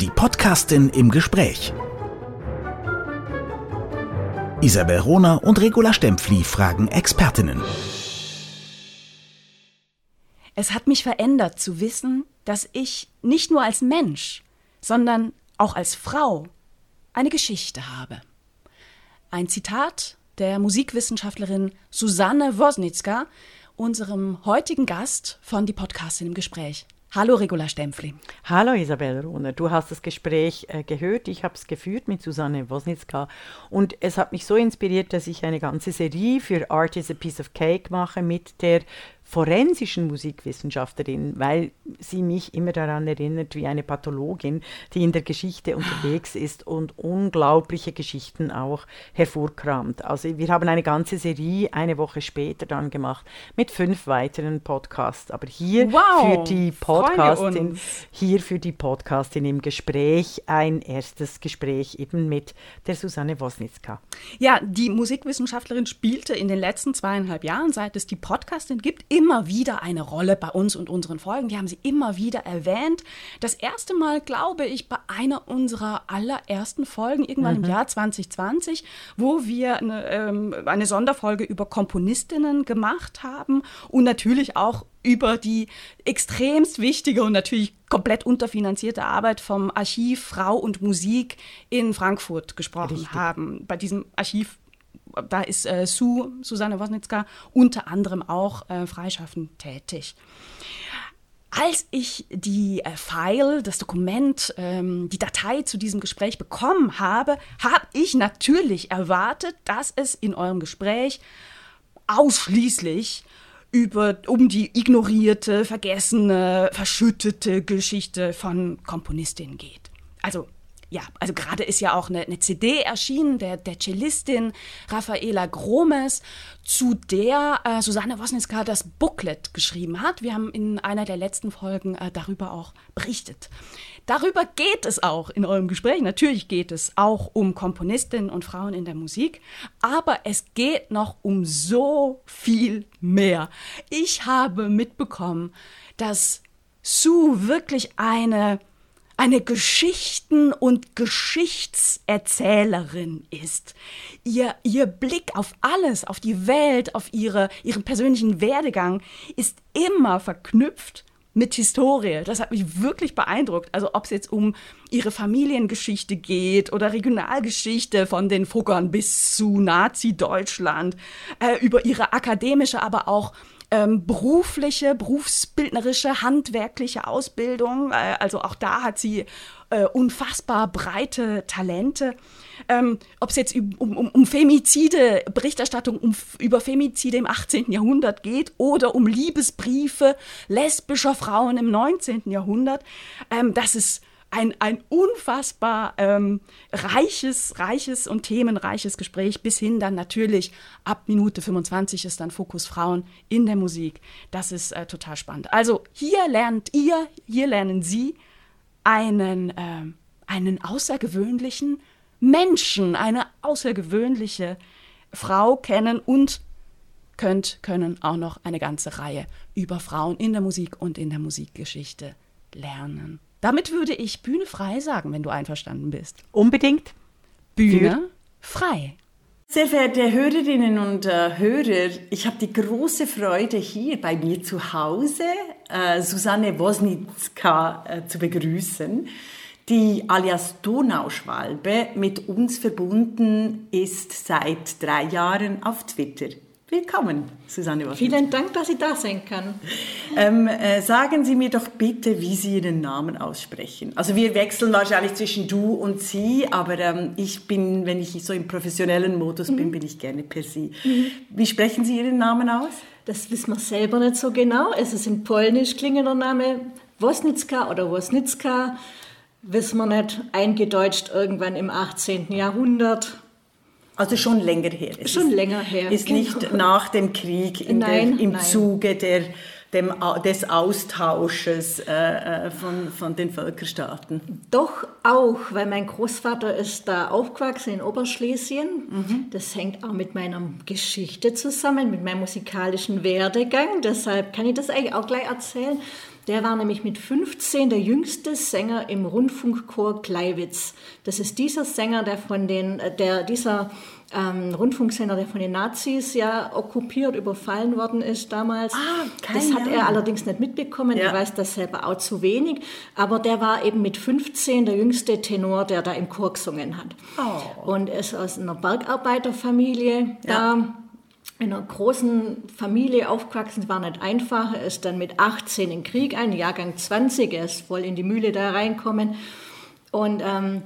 Die Podcastin im Gespräch. Isabel Rohner und Regula Stempfli fragen Expertinnen. Es hat mich verändert zu wissen, dass ich nicht nur als Mensch, sondern auch als Frau eine Geschichte habe. Ein Zitat der Musikwissenschaftlerin Susanne Wosnitzka, unserem heutigen Gast von Die Podcastin im Gespräch. Hallo Regula Stempfli. Hallo Isabel Rohner. Du hast das Gespräch äh, gehört. Ich habe es geführt mit Susanne Wosnitzka und es hat mich so inspiriert, dass ich eine ganze Serie für Art is a Piece of Cake mache mit der forensischen Musikwissenschaftlerin, weil sie mich immer daran erinnert, wie eine Pathologin, die in der Geschichte unterwegs ist und unglaubliche Geschichten auch hervorkramt. Also wir haben eine ganze Serie eine Woche später dann gemacht mit fünf weiteren Podcasts. Aber hier wow, für die Podcastin, hier für die Podcastin im Gespräch ein erstes Gespräch eben mit der Susanne Wosnitzka. Ja, die Musikwissenschaftlerin spielte in den letzten zweieinhalb Jahren, seit es die Podcastin gibt, immer wieder eine Rolle bei uns und unseren Folgen. Wir haben sie immer wieder erwähnt. Das erste Mal, glaube ich, bei einer unserer allerersten Folgen, irgendwann mhm. im Jahr 2020, wo wir eine, ähm, eine Sonderfolge über Komponistinnen gemacht haben und natürlich auch über die extremst wichtige und natürlich komplett unterfinanzierte Arbeit vom Archiv Frau und Musik in Frankfurt gesprochen Richtig. haben. Bei diesem Archiv da ist äh, Su, Susanne Wosnitzka unter anderem auch äh, freischaffend tätig. Als ich die äh, File, das Dokument, ähm, die Datei zu diesem Gespräch bekommen habe, habe ich natürlich erwartet, dass es in eurem Gespräch ausschließlich über, um die ignorierte, vergessene, verschüttete Geschichte von Komponistinnen geht. Also ja, also gerade ist ja auch eine, eine CD erschienen, der, der Cellistin Raffaela Gromes, zu der äh, Susanne Wosnitzka das Booklet geschrieben hat. Wir haben in einer der letzten Folgen äh, darüber auch berichtet. Darüber geht es auch in eurem Gespräch. Natürlich geht es auch um Komponistinnen und Frauen in der Musik, aber es geht noch um so viel mehr. Ich habe mitbekommen, dass Sue wirklich eine eine Geschichten- und Geschichtserzählerin ist. Ihr, ihr Blick auf alles, auf die Welt, auf ihre, ihren persönlichen Werdegang ist immer verknüpft mit Historie. Das hat mich wirklich beeindruckt. Also ob es jetzt um ihre Familiengeschichte geht oder Regionalgeschichte von den Fuggern bis zu Nazi-Deutschland, äh, über ihre akademische, aber auch ähm, berufliche, berufsbildnerische, handwerkliche Ausbildung. Äh, also auch da hat sie äh, unfassbar breite Talente. Ähm, Ob es jetzt um, um, um Femizide, Berichterstattung um, über Femizide im 18. Jahrhundert geht oder um Liebesbriefe lesbischer Frauen im 19. Jahrhundert, ähm, das ist ein, ein unfassbar ähm, reiches, reiches und themenreiches Gespräch, bis hin dann natürlich ab Minute 25 ist dann Fokus Frauen in der Musik. Das ist äh, total spannend. Also hier lernt ihr, hier lernen Sie einen, äh, einen außergewöhnlichen Menschen, eine außergewöhnliche Frau kennen und könnt, können auch noch eine ganze Reihe über Frauen in der Musik und in der Musikgeschichte lernen. Damit würde ich Bühne frei sagen, wenn du einverstanden bist. Unbedingt. Bühne frei. Sehr verehrte Hörerinnen und äh, Hörer, ich habe die große Freude, hier bei mir zu Hause äh, Susanne Wosnitzka äh, zu begrüßen, die alias Donauschwalbe mit uns verbunden ist seit drei Jahren auf Twitter. Willkommen, Susanne Washington. Vielen Dank, dass ich da sein kann. Ähm, äh, sagen Sie mir doch bitte, wie Sie Ihren Namen aussprechen. Also wir wechseln wahrscheinlich zwischen du und sie, aber ähm, ich bin, wenn ich so im professionellen Modus mhm. bin, bin ich gerne per Sie. Mhm. Wie sprechen Sie Ihren Namen aus? Das wissen wir selber nicht so genau. Es ist ein polnisch klingender Name, Wosnicka oder Wosnicka. Wissen wir nicht, eingedeutscht irgendwann im 18. Jahrhundert also schon länger her. Es schon ist, länger her. Ist nicht genau. nach dem Krieg nein, der, im nein. Zuge der, dem, des Austausches äh, äh, von, von den Völkerstaaten. Doch auch, weil mein Großvater ist da aufgewachsen in Oberschlesien. Mhm. Das hängt auch mit meiner Geschichte zusammen, mit meinem musikalischen Werdegang. Deshalb kann ich das eigentlich auch gleich erzählen. Der war nämlich mit 15 der jüngste Sänger im Rundfunkchor Gleiwitz. Das ist dieser Sänger, der von den, äh, der, dieser ähm, Rundfunksender, der von den Nazis ja okkupiert, überfallen worden ist damals. Ah, keine das hat er allerdings nicht mitbekommen. Ja. Ich weiß das selber auch zu wenig. Aber der war eben mit 15 der jüngste Tenor, der da im Chor gesungen hat. Oh. Und ist aus einer Bergarbeiterfamilie da in einer großen Familie aufgewachsen, war nicht einfach. Er ist dann mit 18 in Krieg ein, Jahrgang 20, er ist voll in die Mühle da reinkommen. Und ähm,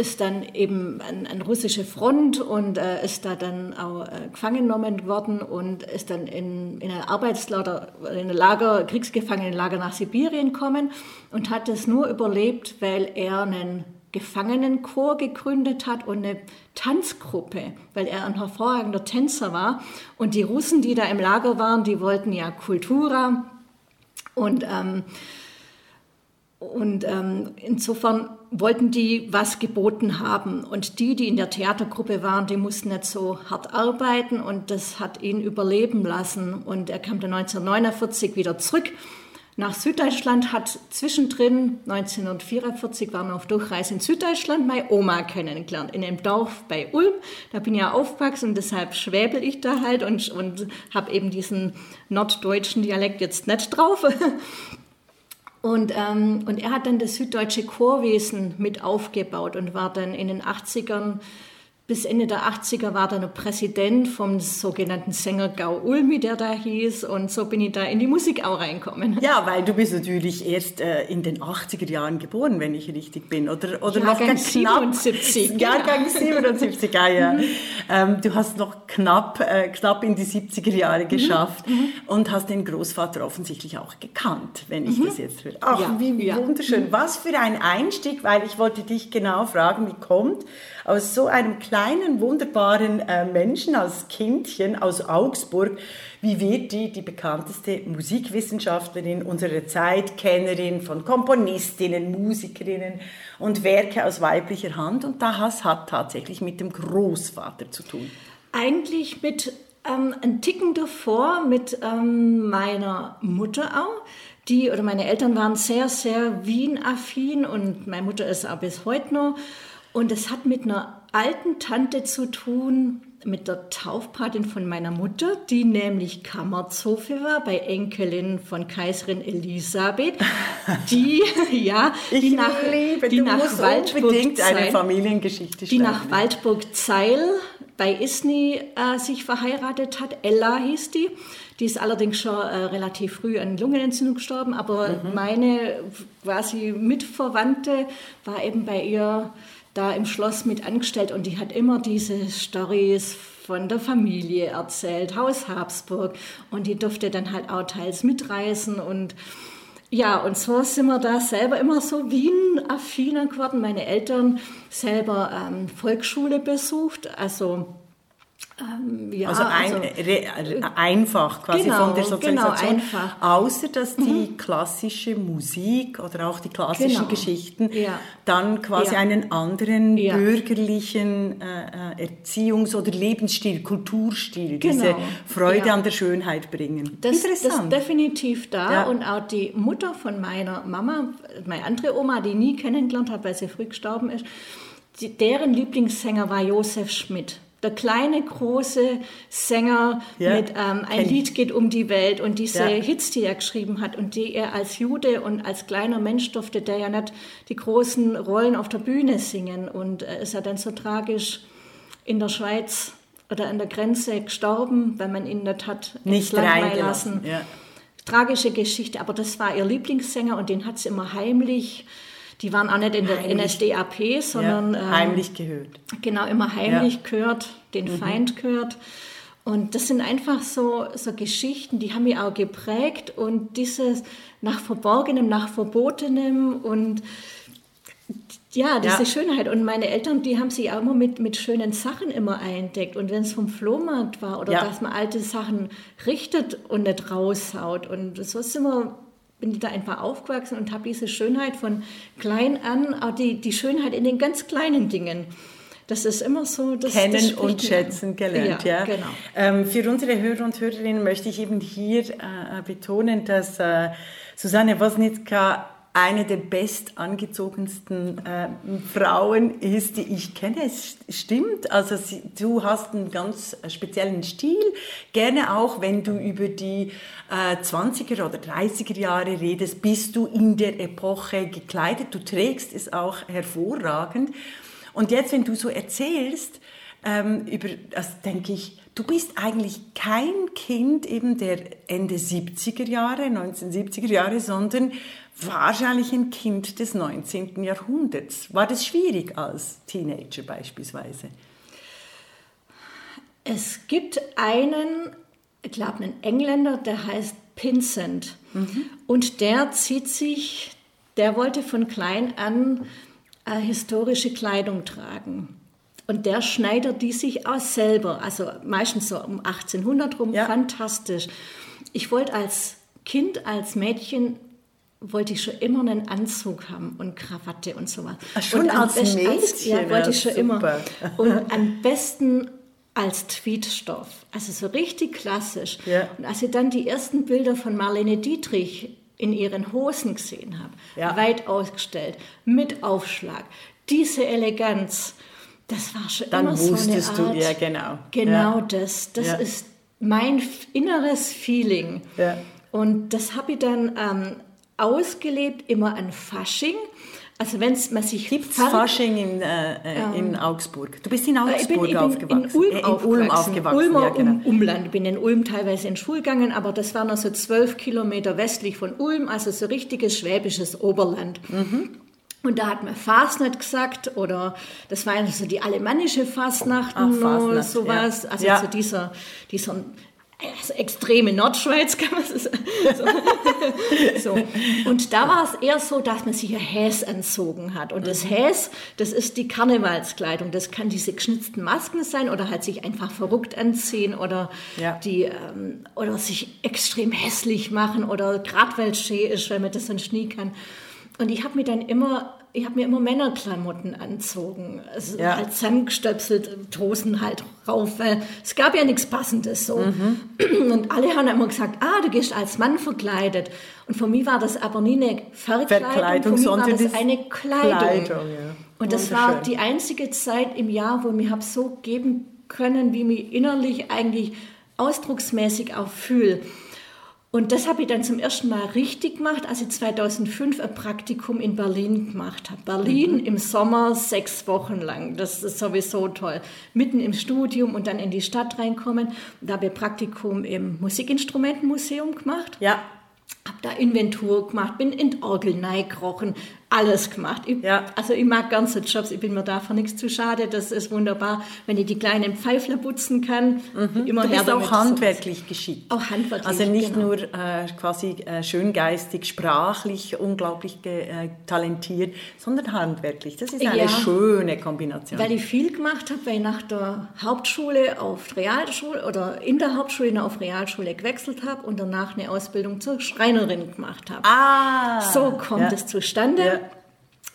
ist dann eben an, an russische Front und äh, ist da dann auch äh, gefangen genommen worden und ist dann in, in ein Arbeitslager, in ein Lager, Kriegsgefangenenlager nach Sibirien gekommen und hat es nur überlebt, weil er einen Gefangenenchor gegründet hat und eine Tanzgruppe, weil er ein hervorragender Tänzer war. Und die Russen, die da im Lager waren, die wollten ja Kultura und ähm, und ähm, insofern wollten die was geboten haben. Und die, die in der Theatergruppe waren, die mussten nicht so hart arbeiten und das hat ihn überleben lassen. Und er kam dann 1949 wieder zurück nach Süddeutschland, hat zwischendrin, 1944 waren wir auf Durchreise in Süddeutschland, meine Oma kennengelernt, in einem Dorf bei Ulm. Da bin ich ja aufgewachsen und deshalb schwäbel ich da halt und, und habe eben diesen norddeutschen Dialekt jetzt nicht drauf. Und, ähm, und er hat dann das süddeutsche Chorwesen mit aufgebaut und war dann in den 80ern, bis Ende der 80er war dann Präsident vom sogenannten Sänger Gau Ulmi, der da hieß. Und so bin ich da in die Musik auch reinkommen. Ja, weil du bist natürlich erst äh, in den 80er Jahren geboren, wenn ich richtig bin. Oder, oder noch ganz knapp. 77, Jahrgang 77, ja, ja. Ähm, du hast noch knapp, äh, knapp in die 70er Jahre geschafft und hast den Großvater offensichtlich auch gekannt, wenn ich das jetzt höre. Ach, Ja, wie wunderschön. Was für ein Einstieg, weil ich wollte dich genau fragen, wie kommt aus so einem kleinen, wunderbaren äh, Menschen, als Kindchen aus Augsburg, wie wird die die bekannteste Musikwissenschaftlerin unserer Zeit, Kennerin von Komponistinnen, Musikerinnen und Werke aus weiblicher Hand? Und das hat tatsächlich mit dem Großvater zu tun. Eigentlich mit ähm, ein Ticken davor mit ähm, meiner Mutter auch. Die oder meine Eltern waren sehr, sehr Wien-affin und meine Mutter ist auch bis heute noch. Und es hat mit einer alten Tante zu tun, mit der Taufpatin von meiner Mutter, die nämlich Kammerzofe war bei Enkelin von Kaiserin Elisabeth, die ja, Ich die nach, liebe, die nach Waldburg Zeil- die nach schreiben. Waldburg-Zeil bei Isny äh, sich verheiratet hat. Ella hieß die. Die ist allerdings schon äh, relativ früh an Lungenentzündung gestorben, aber meine quasi Mitverwandte war eben bei ihr da im Schloss mit angestellt und die hat immer diese Stories von der Familie erzählt, Haus Habsburg und die durfte dann halt auch teils mitreisen und ja, und so sind wir da selber immer so Wien-affiner geworden. Meine Eltern selber ähm, Volksschule besucht, also ähm, ja, Also, ein, re, einfach quasi Genau, von der Sozialisation. genau, einfach. Mhm. Außer dass die klassische Musik oder auch die klassischen Genau. Geschichten Ja. dann quasi Ja. einen anderen bürgerlichen äh, äh, Erziehungs- oder Lebensstil, Kulturstil, diese Genau. Freude an der Schönheit bringen. Das, das ist Interessant. definitiv da. Und auch die Mutter von meiner Mama, meine andere Oma, die ich nie kennengelernt habe, weil sie früh gestorben ist, die, deren Lieblingssänger war Josef Schmidt. Der kleine, große Sänger Ja, mit ähm, Ein. Lied geht um die Welt und diese Ja. Hits, die er geschrieben hat und die er als Jude und als kleiner Mensch durfte, der ja nicht die großen Rollen auf der Bühne singen und äh, ist er dann so tragisch in der Schweiz oder an der Grenze gestorben, weil man ihn nicht hat Nicht reingelassen. lassen. Ja. Tragische Geschichte, aber das war ihr Lieblingssänger und den hat sie immer heimlich. Die waren auch nicht in der Heimlich. NSDAP, sondern ja, ähm, heimlich gehört. genau immer heimlich Ja. gehört, den Feind gehört. Und das sind einfach so, so Geschichten, die haben mich auch geprägt und dieses nach Verborgenem, nach Verbotenem und ja, diese Ja. Schönheit. Und meine Eltern, die haben sich auch immer mit, mit schönen Sachen immer einteckt. Und wenn es vom Flohmarkt war oder Ja. dass man alte Sachen richtet und nicht raushaut. Und so sind wir, bin ich da einfach aufgewachsen und habe diese Schönheit von klein an, auch die, die Schönheit in den ganz kleinen Dingen. Das ist immer so, das das kennen spricht und schätzen gelernt. Ja, genau. Ähm, für unsere Hörer und Hörerinnen möchte ich eben hier äh, betonen, dass äh, Susanne Wosnitzka eine der bestangezogensten äh, Frauen ist, die ich kenne. Es stimmt, also sie, du hast einen ganz speziellen Stil. Gerne auch, wenn du über die äh, 20er oder 30er Jahre redest, bist du in der Epoche gekleidet. Du trägst es auch hervorragend. Und jetzt, wenn du so erzählst, ähm, über, das denke ich, du bist eigentlich kein Kind eben der Ende 70er Jahre, 1970er Jahre, sondern wahrscheinlich ein Kind des 19. Jahrhunderts. War das schwierig als Teenager beispielsweise? Es gibt einen, ich glaube, einen Engländer, der heißt Pinsent. Mhm. Und der zieht sich, der wollte von klein an äh, historische Kleidung tragen. Und der schneidet die sich auch selber, also meistens so um 1800 rum, ja. fantastisch. Ich wollte als Kind, als Mädchen wollte ich schon immer einen Anzug haben und Krawatte und sowas. Ach, schon und als Mädchen? Als, ja, wollte ich schon super. immer. Und am besten als Tweetstoff, also so richtig klassisch. Ja. Und als ich dann die ersten Bilder von Marlene Dietrich in ihren Hosen gesehen habe, ja. weit ausgestellt, mit Aufschlag, diese Eleganz, das war schon dann immer so eine Art. du, ja genau. Genau ja. das, das ist mein inneres Feeling. Und das habe ich dann ähm, ausgelebt, immer an Fasching. Also wenn man sich gibt Fasching in, äh, äh, in ähm, Augsburg. Du bist in Augsburg ich bin, ich aufgewachsen. In Ulm, äh, in Ulm aufgewachsen. Ulmer ja, genau. um, Umland. Ich bin in Ulm teilweise in Schule gegangen, aber das war noch so zwölf Kilometer westlich von Ulm, also so richtiges schwäbisches Oberland. Mhm. Und da hat man Fasnet gesagt oder das war also die alemannische Fastnachten Ach, oder sowas. Ja. Also ja. so dieser, dieser also extreme Nordschweiz, kann man so sagen. So. Und da war es eher so, dass man sich ein Häs anzogen hat. Und das mhm. Häs, das ist die Karnevalskleidung. Das kann diese geschnitzten Masken sein oder halt sich einfach verrückt anziehen oder, ja. die, ähm, oder sich extrem hässlich machen oder gerade weil es schön ist, weil man das sonst nie kann. Und ich habe mir dann immer ich habe mir immer Männerklamotten anzogen. Also ja. halt zusammengestöpselt, Hosen halt rauf, weil es gab ja nichts Passendes so. Mhm. Und alle haben immer gesagt, ah, du gehst als Mann verkleidet. Und für mich war das aber nie eine Verkleidung, Verkleidung für mich war das eine Kleidung. Kleidung ja. Und das war die einzige Zeit im Jahr, wo ich mir habe so geben können, wie mich innerlich eigentlich ausdrucksmäßig auch fühle. Und das habe ich dann zum ersten Mal richtig gemacht, als ich 2005 ein Praktikum in Berlin gemacht habe. Berlin mhm. im Sommer sechs Wochen lang. Das ist sowieso toll. Mitten im Studium und dann in die Stadt reinkommen. Da habe ich Praktikum im Musikinstrumentenmuseum gemacht. Ja. Habe da Inventur gemacht, bin in Orgel gekrochen, alles gemacht. Ich, ja. Also ich mag ganze Jobs, ich bin mir dafür nichts zu schade. Das ist wunderbar, wenn ich die kleinen Pfeifler putzen kann. Mhm. Immer du bist auch handwerklich so. geschickt. Auch handwerklich, Also nicht genau. nur äh, quasi äh, schöngeistig, sprachlich unglaublich äh, talentiert, sondern handwerklich. Das ist eine ja, schöne Kombination. Weil ich viel gemacht habe, weil ich nach der Hauptschule auf Realschule oder in der Hauptschule auf Realschule gewechselt habe und danach eine Ausbildung zur Schreinerin gemacht habe. Ah, so kommt ja. es zustande. Ja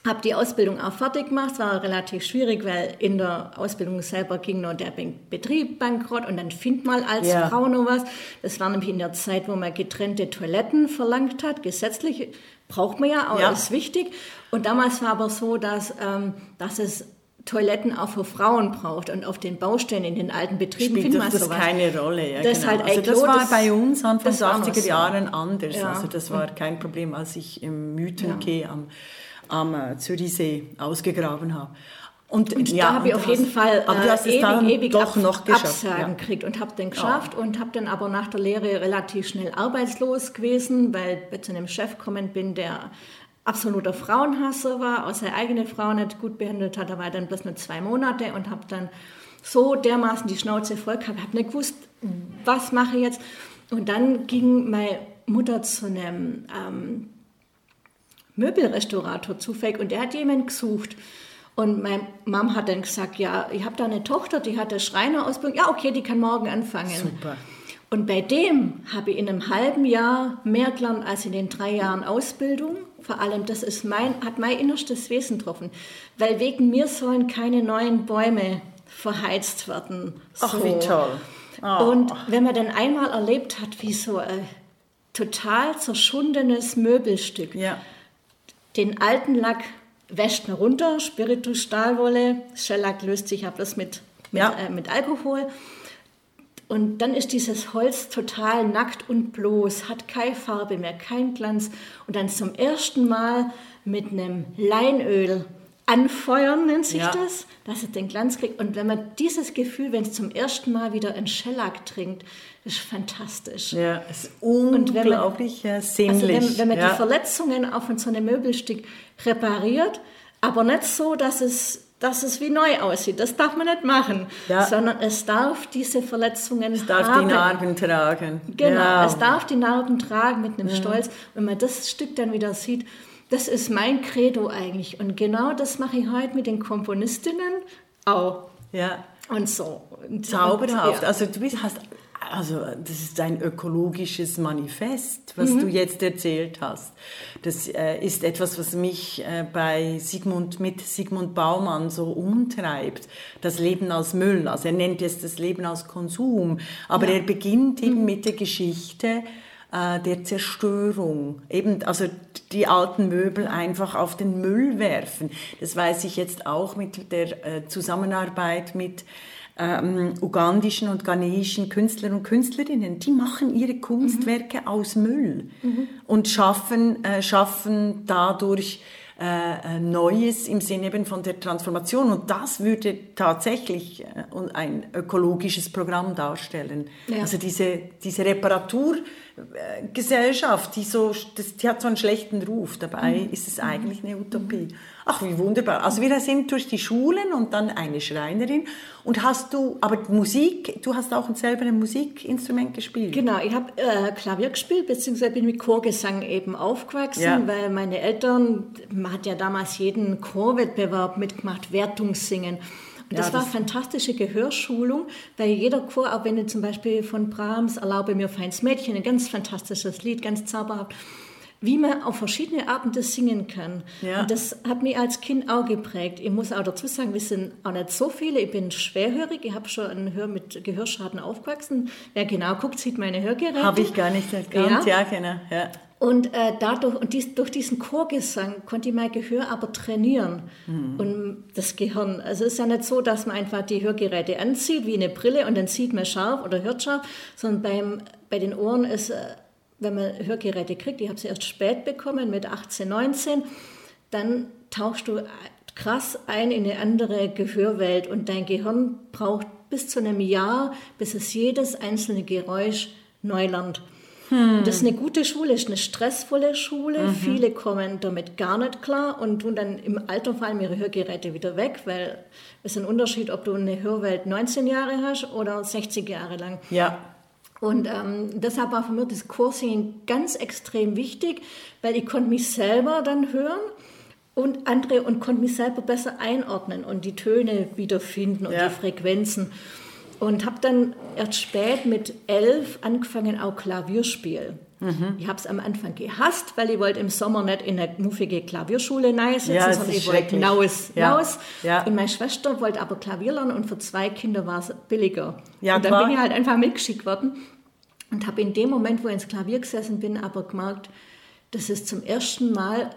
habe die Ausbildung auch fertig gemacht. Es war relativ schwierig, weil in der Ausbildung selber ging noch der Betrieb bankrott und dann findet man als ja. Frau noch was. Das war nämlich in der Zeit, wo man getrennte Toiletten verlangt hat. Gesetzlich braucht man ja, auch ja. ist wichtig. Und damals war aber so, dass, ähm, dass es Toiletten auch für Frauen braucht und auf den Baustellen in den alten Betrieben spielt das, das keine Rolle. Ja, das, genau. halt also das war bei uns Anfang der 80er Jahren anders. Ja. Also das war kein Problem, als ich im Mythenke ja. am am äh, Zürichsee ausgegraben habe. Und, und ja, da habe ich auf jeden Fall aber äh, ewig, ewig doch ab, noch geschafft, Absagen ja. gekriegt und habe den geschafft ja. und habe dann aber nach der Lehre relativ schnell arbeitslos gewesen, weil ich zu einem Chef gekommen bin, der absoluter Frauenhasser war, auch seine eigene Frau nicht gut behandelt hat. Da war dann bloß nur zwei Monate und habe dann so dermaßen die Schnauze voll gehabt, habe nicht gewusst, was mache ich jetzt. Und dann ging meine Mutter zu einem ähm, Möbelrestaurator zufällig und der hat jemanden gesucht. Und meine Mom hat dann gesagt, ja, ich habe da eine Tochter, die hat eine Schreinerausbildung. Ja, okay, die kann morgen anfangen. Super. Und bei dem habe ich in einem halben Jahr mehr gelernt als in den drei Jahren Ausbildung. Vor allem, das ist mein, hat mein innerstes Wesen getroffen. Weil wegen mir sollen keine neuen Bäume verheizt werden. Ach, wie toll. Oh. Und wenn man dann einmal erlebt hat, wie so ein total zerschundenes Möbelstück. Ja. Den alten Lack wäscht man runter, Spiritus Stahlwolle, Shellac löst sich ab das mit, mit, Ja. äh, mit Alkohol. Und dann ist dieses Holz total nackt und bloß, hat keine Farbe mehr, kein Glanz. Und dann zum ersten Mal mit einem Leinöl anfeuern, nennt sich Ja. das, dass es den Glanz kriegt. Und wenn man dieses Gefühl, wenn es zum ersten Mal wieder ein Shellac trinkt, ist fantastisch. Ja, es ist Und wenn man- unglaublich ja, Also wenn, wenn man ja. die Verletzungen auch von so einem Möbelstück repariert, aber nicht so, dass es, dass es wie neu aussieht. Das darf man nicht machen, Ja. sondern es darf diese Verletzungen es darf haben. die Narben tragen. Genau, ja. es darf die Narben tragen mit einem Stolz. Wenn man das Stück dann wieder sieht, das ist mein Credo eigentlich. Und genau das mache ich heute mit den Komponistinnen auch. ja. Und so. Und, Zauberhaft. Ja. Also du bist, hast, also das ist ein ökologisches Manifest, was Mhm. du jetzt erzählt hast. Das äh, ist etwas, was mich äh, bei Sigmund mit Sigmund Baumann so umtreibt. Das Leben als Müll. Also er nennt es das Leben als Konsum, aber er beginnt eben Mhm. mit der Geschichte äh, der Zerstörung. Eben, also die alten Möbel einfach auf den Müll werfen. Das weiß ich jetzt auch mit der äh, Zusammenarbeit mit ähm, ugandischen und ghanesischen Künstlern und Künstlerinnen. Die machen ihre Kunstwerke aus Müll und schaffen, äh, schaffen dadurch äh, äh, Neues im Sinne eben von der Transformation. Und das würde tatsächlich äh, ein ökologisches Programm darstellen. Ja. Also diese, diese Reparaturgesellschaft, die, so, das, die hat so einen schlechten Ruf. Dabei ist es eigentlich eine Utopie. Ach, wie wunderbar. Also wir sind durch die Schulen und dann eine Schreinerin. Und hast du, aber Musik, du hast auch selber ein Musikinstrument gespielt. Genau, ich habe äh, Klavier gespielt, beziehungsweise bin mit Chorgesang eben aufgewachsen, Ja. weil meine Eltern, man hat ja damals jeden Chorwettbewerb mitgemacht, Wertungssingen. Und Ja, das war das- fantastische Gehörschulung, weil jeder Chor, auch wenn du zum Beispiel von Brahms Erlaube mir feins Mädchen, ein ganz fantastisches Lied, ganz zauberhaft, wie man auf verschiedene Arten das singen kann. Ja. Und das hat mich als Kind auch geprägt. Ich muss auch dazu sagen, wir sind auch nicht so viele. Ich bin schwerhörig, ich habe schon ein Hör mit Gehörschaden aufgewachsen. Wer genau guckt, sieht meine Hörgeräte. Habe ich gar nicht erkannt. Ja, genau. Ja. Und äh, dadurch und dies, durch diesen Chorgesang konnte ich mein Gehör aber trainieren Mhm. und das Gehirn. Also es ist ja nicht so, dass man einfach die Hörgeräte anzieht wie eine Brille und dann sieht man scharf oder hört scharf, sondern beim, bei den Ohren ist, äh, wenn man Hörgeräte kriegt, ich habe sie erst spät bekommen mit 18, 19, dann tauchst du krass ein in eine andere Gehörwelt und dein Gehirn braucht bis zu einem Jahr, bis es jedes einzelne Geräusch neu lernt. Und Das ist eine gute Schule, ist eine stressvolle Schule. Viele kommen damit gar nicht klar und tun dann im Alter fallen ihre Hörgeräte wieder weg, weil es ist ein Unterschied, ob du eine Hörwelt 19 Jahre hast oder 60 Jahre lang. ja. Und ähm, deshalb war für mich das Chorsingen ganz extrem wichtig, weil ich konnte mich selber dann hören und andere und konnte mich selber besser einordnen und die Töne wiederfinden und Ja. die Frequenzen. Und habe dann erst spät mit elf angefangen, auch Klavierspiel. Mhm. Ich habe es am Anfang gehasst, weil ich wollte im Sommer nicht in eine muffige Klavierschule sitzen, Ja, es sondern ich wollte hinaus. Ja. Ja. Und meine Schwester wollte aber Klavier lernen und für zwei Kinder war es billiger. Ja, und dann klar. bin ich halt einfach mitgeschickt worden und habe in dem Moment, wo ich ins Klavier gesessen bin, aber gemerkt, das ist zum ersten Mal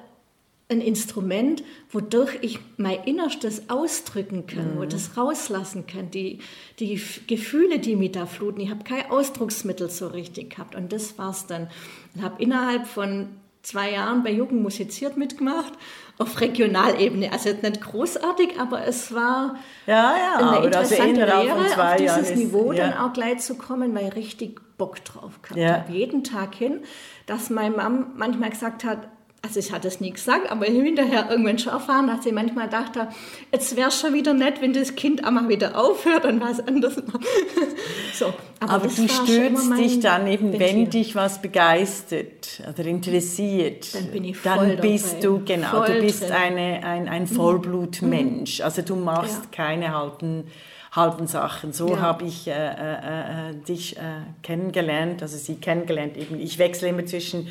ein Instrument, wodurch ich mein Innerstes ausdrücken kann, wo ich das rauslassen kann, die, die Gefühle, die mich da fluten. Ich habe kein Ausdrucksmittel so richtig gehabt und das war's dann. Ich habe innerhalb von zwei Jahren bei Jugend musiziert mitgemacht, auf Regionalebene. Also jetzt nicht großartig, aber es war Ja, ja, eine also interessante Lehre, auf dieses Jahren ist- Niveau dann ja. auch gleich zu kommen, weil ich richtig Bock drauf gehabt Ja. habe. Jeden Tag hin, dass meine Mom manchmal gesagt hat, also ich hatte es nie gesagt, aber hinterher irgendwann schon erfahren, dass sie manchmal dachte, jetzt wäre es schon wieder nett, wenn das Kind einmal wieder aufhört und was anderes macht. so, Aber, das du stürzt dich dann eben, wenn Ventil. dich was begeistert oder interessiert, Dann bin ich dann voll bist dabei. du, genau, du Voll bist drin. Mhm. eine, ein, ein Vollblutmensch. Also du machst Ja. keine halben, halben Sachen. So Ja. habe ich äh, äh, äh, dich äh, kennengelernt, also sie kennengelernt eben. Ich wechsle immer zwischen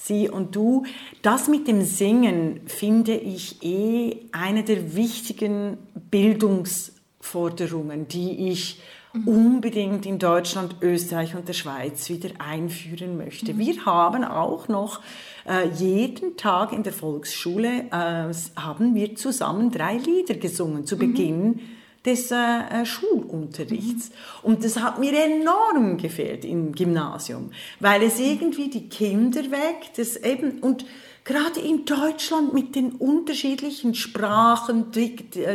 sie und du. Das mit dem Singen finde ich eh eine der wichtigen Bildungsforderungen, die ich unbedingt in Deutschland, Österreich und der Schweiz wieder einführen möchte. Wir haben auch noch äh, jeden Tag in der Volksschule äh, haben wir zusammen drei Lieder gesungen zu Beginn des äh, Schulunterrichts. Und das hat mir enorm gefehlt im Gymnasium, weil es irgendwie die Kinder weckt, das eben, und gerade in Deutschland mit den unterschiedlichen Sprachen,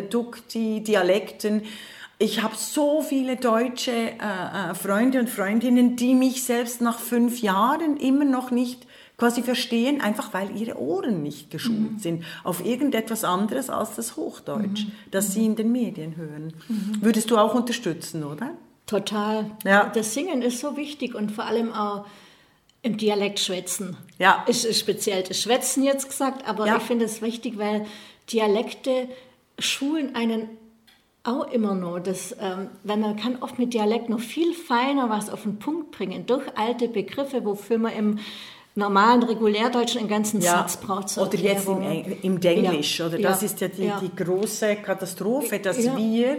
Dukti, Dialekten, ich habe so viele deutsche äh, Freunde und Freundinnen, die mich selbst nach fünf Jahren immer noch nicht quasi verstehen, einfach weil ihre Ohren nicht geschult mhm. sind auf irgendetwas anderes als das Hochdeutsch, mhm. das sie in den Medien hören. Mhm. Würdest du auch unterstützen, oder? Total. Ja. Das Singen ist so wichtig und vor allem auch im Dialekt schwätzen. Ja. Ist, ist speziell das Schwätzen jetzt gesagt, aber ja. ich finde es wichtig, weil Dialekte schulen einen auch immer noch, dass, ähm, weil man kann oft mit Dialekt noch viel feiner was auf den Punkt bringen, durch alte Begriffe, wofür man im normalen Regulärdeutschen einen ganzen ja. Satz braucht. Oder jetzt im, im Denglisch, ja. oder? Das ja. ist ja die, die große Katastrophe, dass wir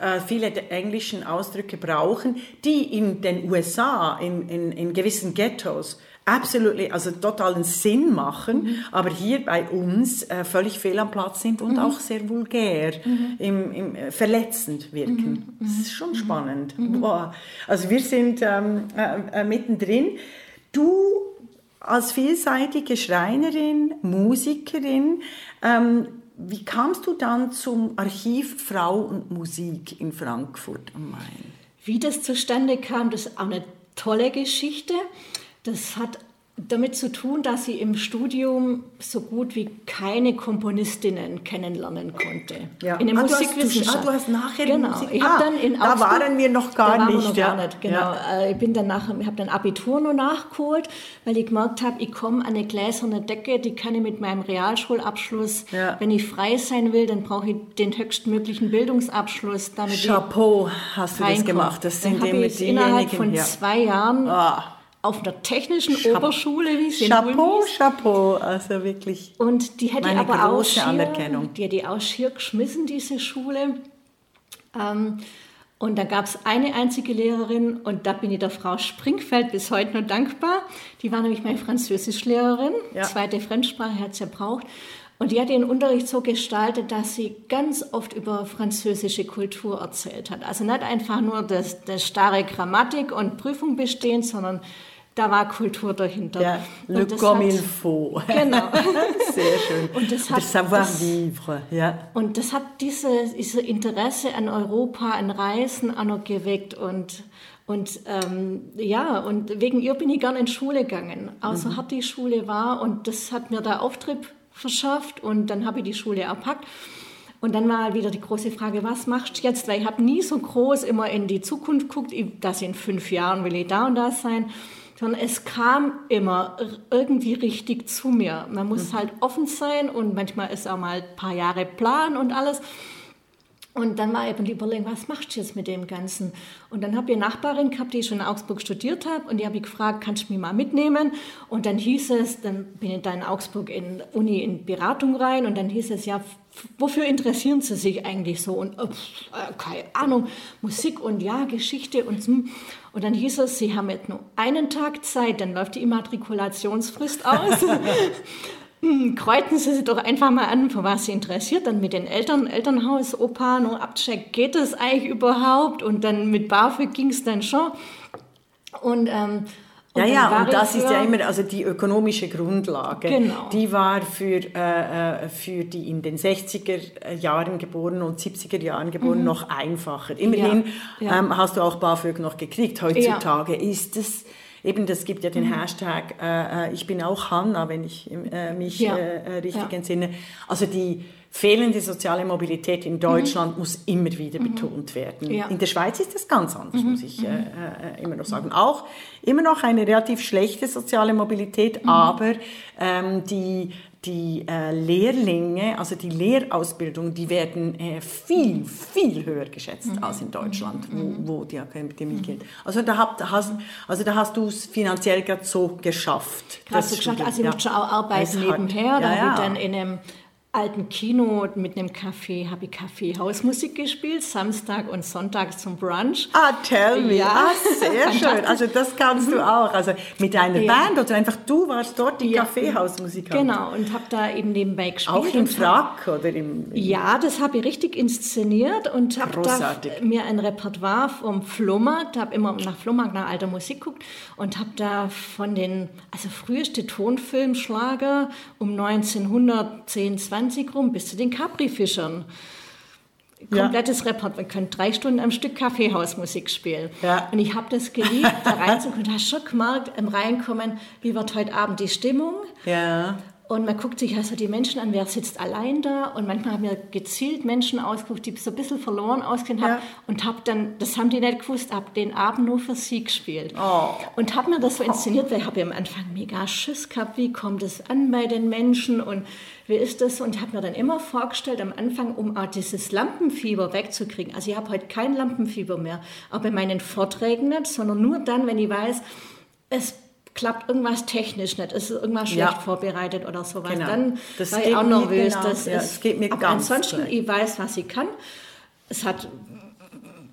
äh, viele englischen Ausdrücke brauchen, die in den USA, in, in, in gewissen Ghettos, absolut, also totalen Sinn machen, mhm. aber hier bei uns äh, völlig fehl am Platz sind und mhm. auch sehr vulgär, mhm. im, im, äh, verletzend wirken. Mhm. Das ist schon mhm. spannend. Boah. Also wir sind ähm, äh, äh mittendrin. Du als vielseitige Schreinerin, Musikerin, ähm, wie kamst du dann zum Archiv Frau und Musik in Frankfurt am Main? Wie das zustande kam, das ist auch eine tolle Geschichte. Das hat damit zu tun, dass sie im Studium so gut wie keine Komponistinnen kennenlernen konnte. Ja. In der ah, Musikwissenschaft. Du hast, ah, du hast nachher genau. Musik. Ich ah, dann in da Augsburg, waren wir noch gar nicht. Noch ja. gar nicht. Genau. Ja. Äh, ich bin dann nach, ich habe dann Abitur noch nachgeholt, weil ich gemerkt habe, ich komme an eine gläserne Decke, die kann ich mit meinem Realschulabschluss, ja. wenn ich frei sein will, dann brauche ich den höchstmöglichen Bildungsabschluss. Damit Chapeau hast du das gemacht. Das sind dann habe ich innerhalb von zwei Jahren ah auf einer technischen Chapeau. Oberschule, wie sie Chapeau, Chapeau, also wirklich. Und die hätte aber auch schier, Anerkennung. Die hätte auch schier geschmissen, diese Schule. Ähm, und da gab es eine einzige Lehrerin und da bin ich der Frau Springfeld bis heute noch dankbar. Die war nämlich meine Französischlehrerin, ja. zweite Fremdsprache hat sie ja braucht. Und die hat den Unterricht so gestaltet, dass sie ganz oft über französische Kultur erzählt hat. Also nicht einfach nur das, das starre Grammatik und Prüfung bestehen, sondern da war Kultur dahinter. Ja, le comme il faut. Genau. Sehr schön. Und das hat, savoir-vivre. Ja. Und das hat diese, diese Interesse an Europa, an Reisen auch noch geweckt und und ähm, ja, und wegen ihr bin ich gerne in Schule gegangen. Außer mhm. hart die Schule war und das hat mir da Auftrieb verschafft und dann habe ich die Schule erpackt. Und dann war wieder die große Frage, was machst du jetzt? Weil ich habe nie so groß immer in die Zukunft geguckt, dass in fünf Jahren will ich da und da sein sondern es kam immer irgendwie richtig zu mir. Man muss mhm. halt offen sein und manchmal ist auch mal ein paar Jahre Plan und alles. Und dann war eben die Überlegung, was machst du jetzt mit dem Ganzen? Und dann habe ich eine Nachbarin gehabt, die schon in Augsburg studiert hat und die habe ich gefragt, kannst du mich mal mitnehmen? Und dann hieß es, dann bin ich da in Augsburg in Uni in Beratung rein und dann hieß es, ja, wofür interessieren Sie sich eigentlich so? Und äh, keine Ahnung, Musik und ja, Geschichte und so. Und dann hieß es, Sie haben jetzt nur einen Tag Zeit, dann läuft die Immatrikulationsfrist aus. Hm, kreuzen Sie sich doch einfach mal an, für was Sie interessiert. Dann mit den Eltern, Elternhaus, Opa, noch abchecken, geht das eigentlich überhaupt? Und dann mit BAföG ging es dann schon. Und, ähm, und ja, ja, und das ist ja immer also die ökonomische Grundlage. Genau. Die war für, äh, äh für die in den 60er Jahren geborenen und 70er Jahren geborenen mhm. noch einfacher. Immerhin ja, ja. Ähm, hast du auch BAföG noch gekriegt. Heutzutage ja. ist es eben, das gibt ja den mhm. Hashtag, äh, äh, ich bin auch Hanna, wenn ich äh, mich ja. Äh, äh, richtig ja. entsinne. Also die fehlende soziale Mobilität in Deutschland mhm. muss immer wieder mhm. betont werden. Ja. In der Schweiz ist das ganz anders, mhm. muss ich äh, mhm. immer noch sagen. Auch immer noch eine relativ schlechte soziale Mobilität, mhm. aber ähm, die die äh, Lehrlinge, also die Lehrausbildung, die werden äh, viel, viel höher geschätzt mhm. als in Deutschland, mhm. wo, wo die Akademie mhm. gilt. Also da, habt, hast, also da hast du es finanziell gerade so geschafft. Gerade so geschafft, also ich ja. musste auch arbeiten nebenher, ja, habe ich dann in einem alten Kino mit einem Café habe ich Kaffeehausmusik gespielt, Samstag und Sonntag zum Brunch. Ah, tell me. Ja. Ah, sehr schön. Also das kannst du auch. Also mit deiner Ja. Band oder einfach du warst dort die Ja. Kaffeehausmusikerin. Genau, und habe da eben nebenbei gespielt. Auch im hab- Frack oder im... Ja, das habe ich richtig inszeniert und habe da mir ein Repertoire vom Flohmarkt, habe immer nach Flohmarkt nach alter Musik geguckt und habe da von den, also früheste Tonfilmschlager um 1910, 20 rum bis zu den Capri-Fischern. Ja. Komplettes Repertoire. Wir können drei Stunden am Stück Kaffeehausmusik spielen. Ja. Und ich habe das geliebt, da reinzukommen. Du hast schon gemerkt, im Reinkommen, wie wird heute Abend die Stimmung. Ja. Und man guckt sich also die Menschen an, wer sitzt allein da. Und manchmal haben wir gezielt Menschen ausgesucht, die so ein bisschen verloren ausgesehen haben. Ja. Und habe dann, das haben die nicht gewusst, habe den Abend nur für sie gespielt. Oh. Und habe mir das so inszeniert, weil ich habe ja am Anfang mega Schiss gehabt, wie kommt es an bei den Menschen und wie ist das? Und habe mir dann immer vorgestellt, am Anfang, um auch dieses Lampenfieber wegzukriegen. Also ich habe heute kein Lampenfieber mehr, auch bei meinen Vorträgen nicht, sondern nur dann, wenn ich weiß, es klappt irgendwas technisch nicht, ist irgendwas schlecht Ja. vorbereitet oder sowas, Genau. dann Das war ich auch nervös. genau. Das Ja, ist, es geht mir aber ganz ansonsten, gleich. ich weiß, was ich kann. Es hat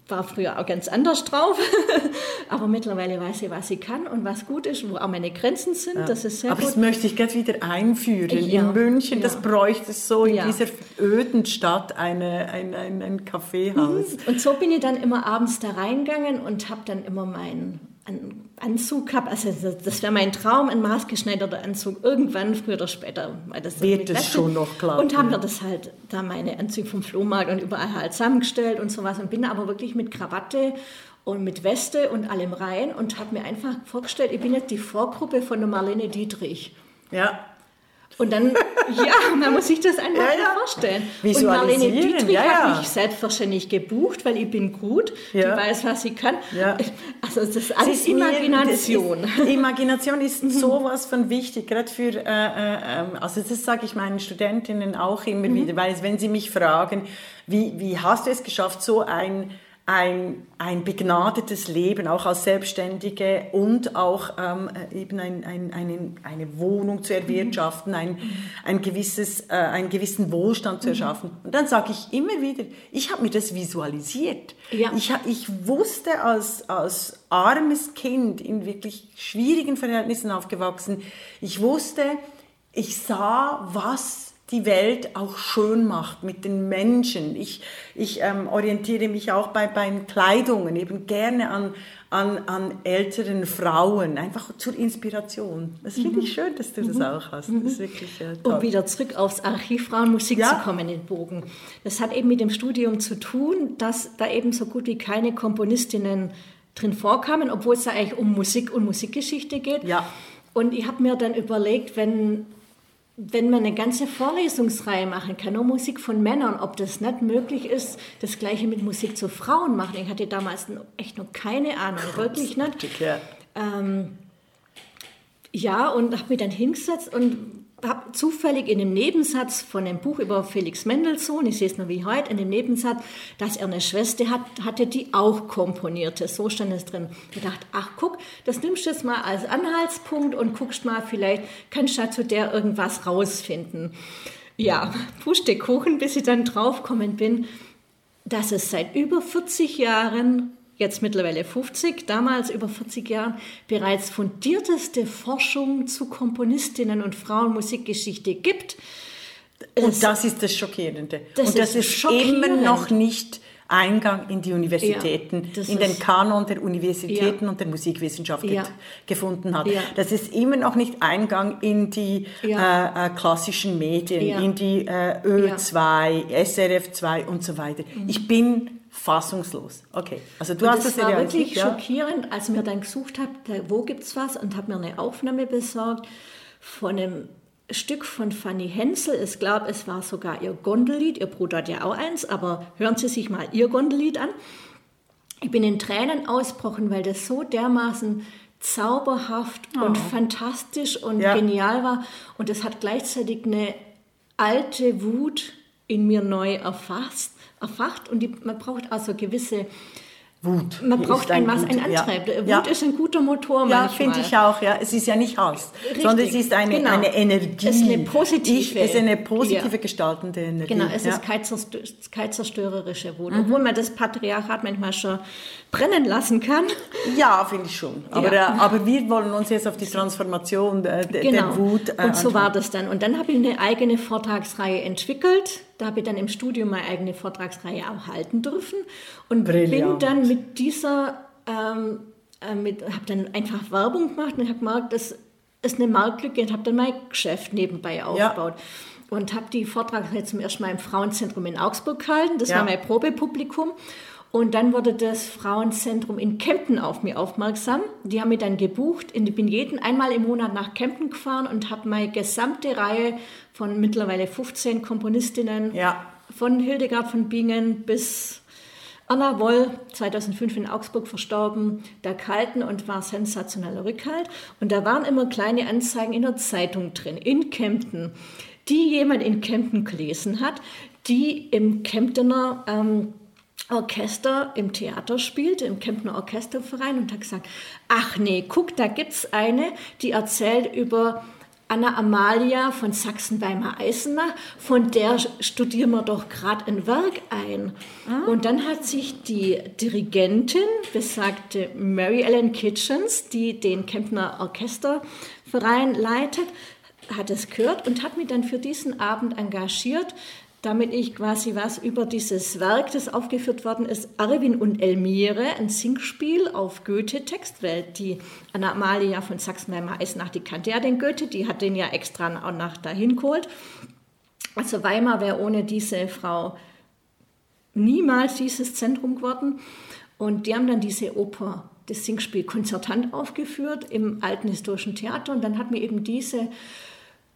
war früher auch ganz anders drauf, aber mittlerweile weiß ich, was ich kann und was gut ist, wo auch meine Grenzen sind. Das ist sehr Aber gut. das möchte ich gerade wieder einführen. Ja. In München, das Ja. bräuchte es so in Ja. dieser öden Stadt eine, ein, ein, ein Kaffeehaus. Und so bin ich dann immer abends da reingegangen und habe dann immer meinen An- Anzug gehabt. Also das- wäre mein Traum, ein maßgeschneiderter Anzug. Irgendwann, früher oder später. Weil das Wird es schon noch klappen, Und haben mir das halt, da meine Anzüge vom Flohmarkt und überall halt zusammengestellt und sowas. Und bin aber wirklich mit Krawatte und mit Weste und allem rein und habe mir einfach vorgestellt, ich bin jetzt die Vorgruppe von der Marlene Dietrich. Ja. Und dann, ja, man muss sich das einfach Ja, ja. vorstellen. Und Marlene Dietrich ja, ja. hat mich selbstverständlich gebucht, weil ich bin gut, die weiß, was sie kann. Also das ist Es alles ist mir- Imagination. das Ist, Imagination ist sowas von wichtig, gerade für, äh, äh, ähm, also das sage ich meinen Studentinnen auch immer wieder, weil wenn sie mich fragen, wie, wie hast du es geschafft, so ein, ein, ein begnadetes Leben, auch als Selbstständige und auch ähm, äh, eben ein, ein, einen, eine Wohnung zu erwirtschaften, ein, ein gewisses, äh, einen gewissen Wohlstand zu erschaffen. Und dann sage ich immer wieder, ich habe mir das visualisiert. Ja. Ich, ich wusste als, als armes Kind in wirklich schwierigen Verhältnissen aufgewachsen, ich wusste, ich sah, was die Welt auch schön macht mit den Menschen. Ich, ich ähm, orientiere mich auch bei, beim Kleidungen eben gerne an, an, an älteren Frauen, einfach zur Inspiration. Das finde ich schön, dass du das auch hast. Das ist wirklich äh, toll. Um wieder zurück aufs Archiv Frauenmusik Ja. zu kommen, den Bogen. Das hat eben mit dem Studium zu tun, dass da eben so gut wie keine Komponistinnen drin vorkamen, obwohl es da eigentlich um Musik und Musikgeschichte geht. Ja. Und ich habe mir dann überlegt, wenn, wenn man eine ganze Vorlesungsreihe machen kann, nur Musik von Männern, ob das nicht möglich ist, das gleiche mit Musik zu Frauen machen. Ich hatte damals echt noch keine Ahnung, wirklich nicht. Ja. Ähm, ja, und habe mich dann hingesetzt und habe zufällig in dem Nebensatz von einem Buch über Felix Mendelssohn, ich sehe es nur wie heute, in dem Nebensatz, dass er eine Schwester hat, hatte, die auch komponierte. So stand es drin. Ich dachte, ach guck, das nimmst du jetzt mal als Anhaltspunkt und guckst mal, vielleicht kannst du zu der irgendwas rausfinden. Ja, Pustekuchen, bis ich dann draufgekommen bin, dass es seit über 40 Jahren, jetzt mittlerweile 50, damals über 40 Jahren, bereits fundierteste Forschung zu Komponistinnen und Frauenmusikgeschichte gibt. Und das ist das Schockierende. Das und das ist immer noch nicht Eingang in die Universitäten, Ja, in den Kanon der Universitäten Ja. und der Musikwissenschaft Ja. gefunden hat. Das ist immer noch nicht Eingang in die äh, klassischen Medien, in die äh, Ö2, SRF2 und so weiter. Ich bin fassungslos. Okay, also du Und hast das das war wirklich ja? schockierend, als ich mir dann gesucht habe, wo gibt's was und habe mir eine Aufnahme besorgt von einem Stück von Fanny Hensel. Ich glaube, es war sogar ihr Gondellied. Ihr Bruder hat ja auch eins, aber hören Sie sich mal ihr Gondellied an. Ich bin in Tränen ausgebrochen, weil das so dermaßen zauberhaft und fantastisch und Oh. Ja. genial war. Und es hat gleichzeitig eine alte Wut in mir neu erfasst, erfacht. Und die, man braucht also gewisse Wut. Man braucht ein, Wut. ein Antrieb. Ja. Wut Ja. ist ein guter Motor Ja, finde ich auch. Ja. Es ist ja nicht Hass, sondern es ist eine, genau. eine Energie. Es ist eine positive. Ich, es ist eine positive Ja. gestaltende Energie. Genau, es. Mhm. ist keine, zerstö keine zerstörerische Wut. Obwohl man das Patriarchat manchmal schon brennen lassen kann. Ja, finde ich schon. Aber, Ja. aber wir wollen uns jetzt auf die Transformation äh, der, Genau. der Wut äh, und so anschauen. war das dann. Und dann habe ich eine eigene Vortragsreihe entwickelt. Da habe ich dann im Studium meine eigene Vortragsreihe auch halten dürfen. Und bin Brillant. dann mit dieser, ähm, äh, mit, habe dann einfach Werbung gemacht und habe gemerkt, das ist eine Marktlücke und habe dann mein Geschäft nebenbei aufgebaut. Und habe die Vortragsreihe zum ersten Mal im Frauenzentrum in Augsburg gehalten. Das Ja. war mein Probepublikum. Und dann wurde das Frauenzentrum in Kempten auf mich aufmerksam. Die haben mich dann gebucht. Ich bin jeden einmal im Monat nach Kempten gefahren und habe meine gesamte Reihe von mittlerweile 15 Komponistinnen Ja. von Hildegard von Bingen bis Anna Woll, 2005 in Augsburg verstorben, da kalten und war sensationeller Rückhalt. Und da waren immer kleine Anzeigen in der Zeitung drin, in Kempten, die jemand in Kempten gelesen hat, die im Kemptener ähm, Orchester im Theater spielt, im Kemptener Orchesterverein und hat gesagt, ach nee, guck, da gibt's eine, die erzählt über Anna Amalia von Sachsen-Weimar-Eisenach, von der studieren wir doch gerade ein Werk ein. Und dann hat sich die Dirigentin, besagte Mary Ellen Kitchens, die den Kemptner Orchesterverein leitet, hat es gehört und hat mich dann für diesen Abend engagiert, damit ich quasi was über dieses Werk, das aufgeführt worden ist, Arwin und Elmire, ein Singspiel auf Goethe-Textwelt. Die Anna Amalia von Sachsen-Weimar-Eisenach, die kannte ja den Goethe, die hat den ja extra auch nach dahin geholt. Also Weimar wäre ohne diese Frau niemals dieses Zentrum geworden. Und die haben dann diese Oper, das Singspiel konzertant aufgeführt im Alten Historischen Theater. Und dann hat mir eben diese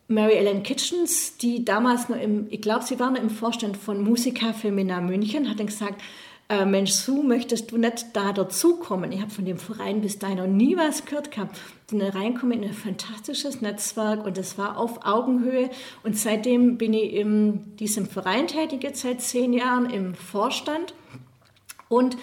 Mary Ellen Kitchens, die damals noch im, ich glaube, sie war noch im Vorstand von Musica Femina München, hat dann gesagt, äh, Mensch, Sue, möchtest du nicht da dazukommen? Ich habe von dem Verein bis dahin noch nie was gehört gehabt. Bin da reinkommen in ein fantastisches Netzwerk und es war auf Augenhöhe. Und seitdem bin ich in diesem Verein tätig, jetzt seit zehn Jahren im Vorstand. Und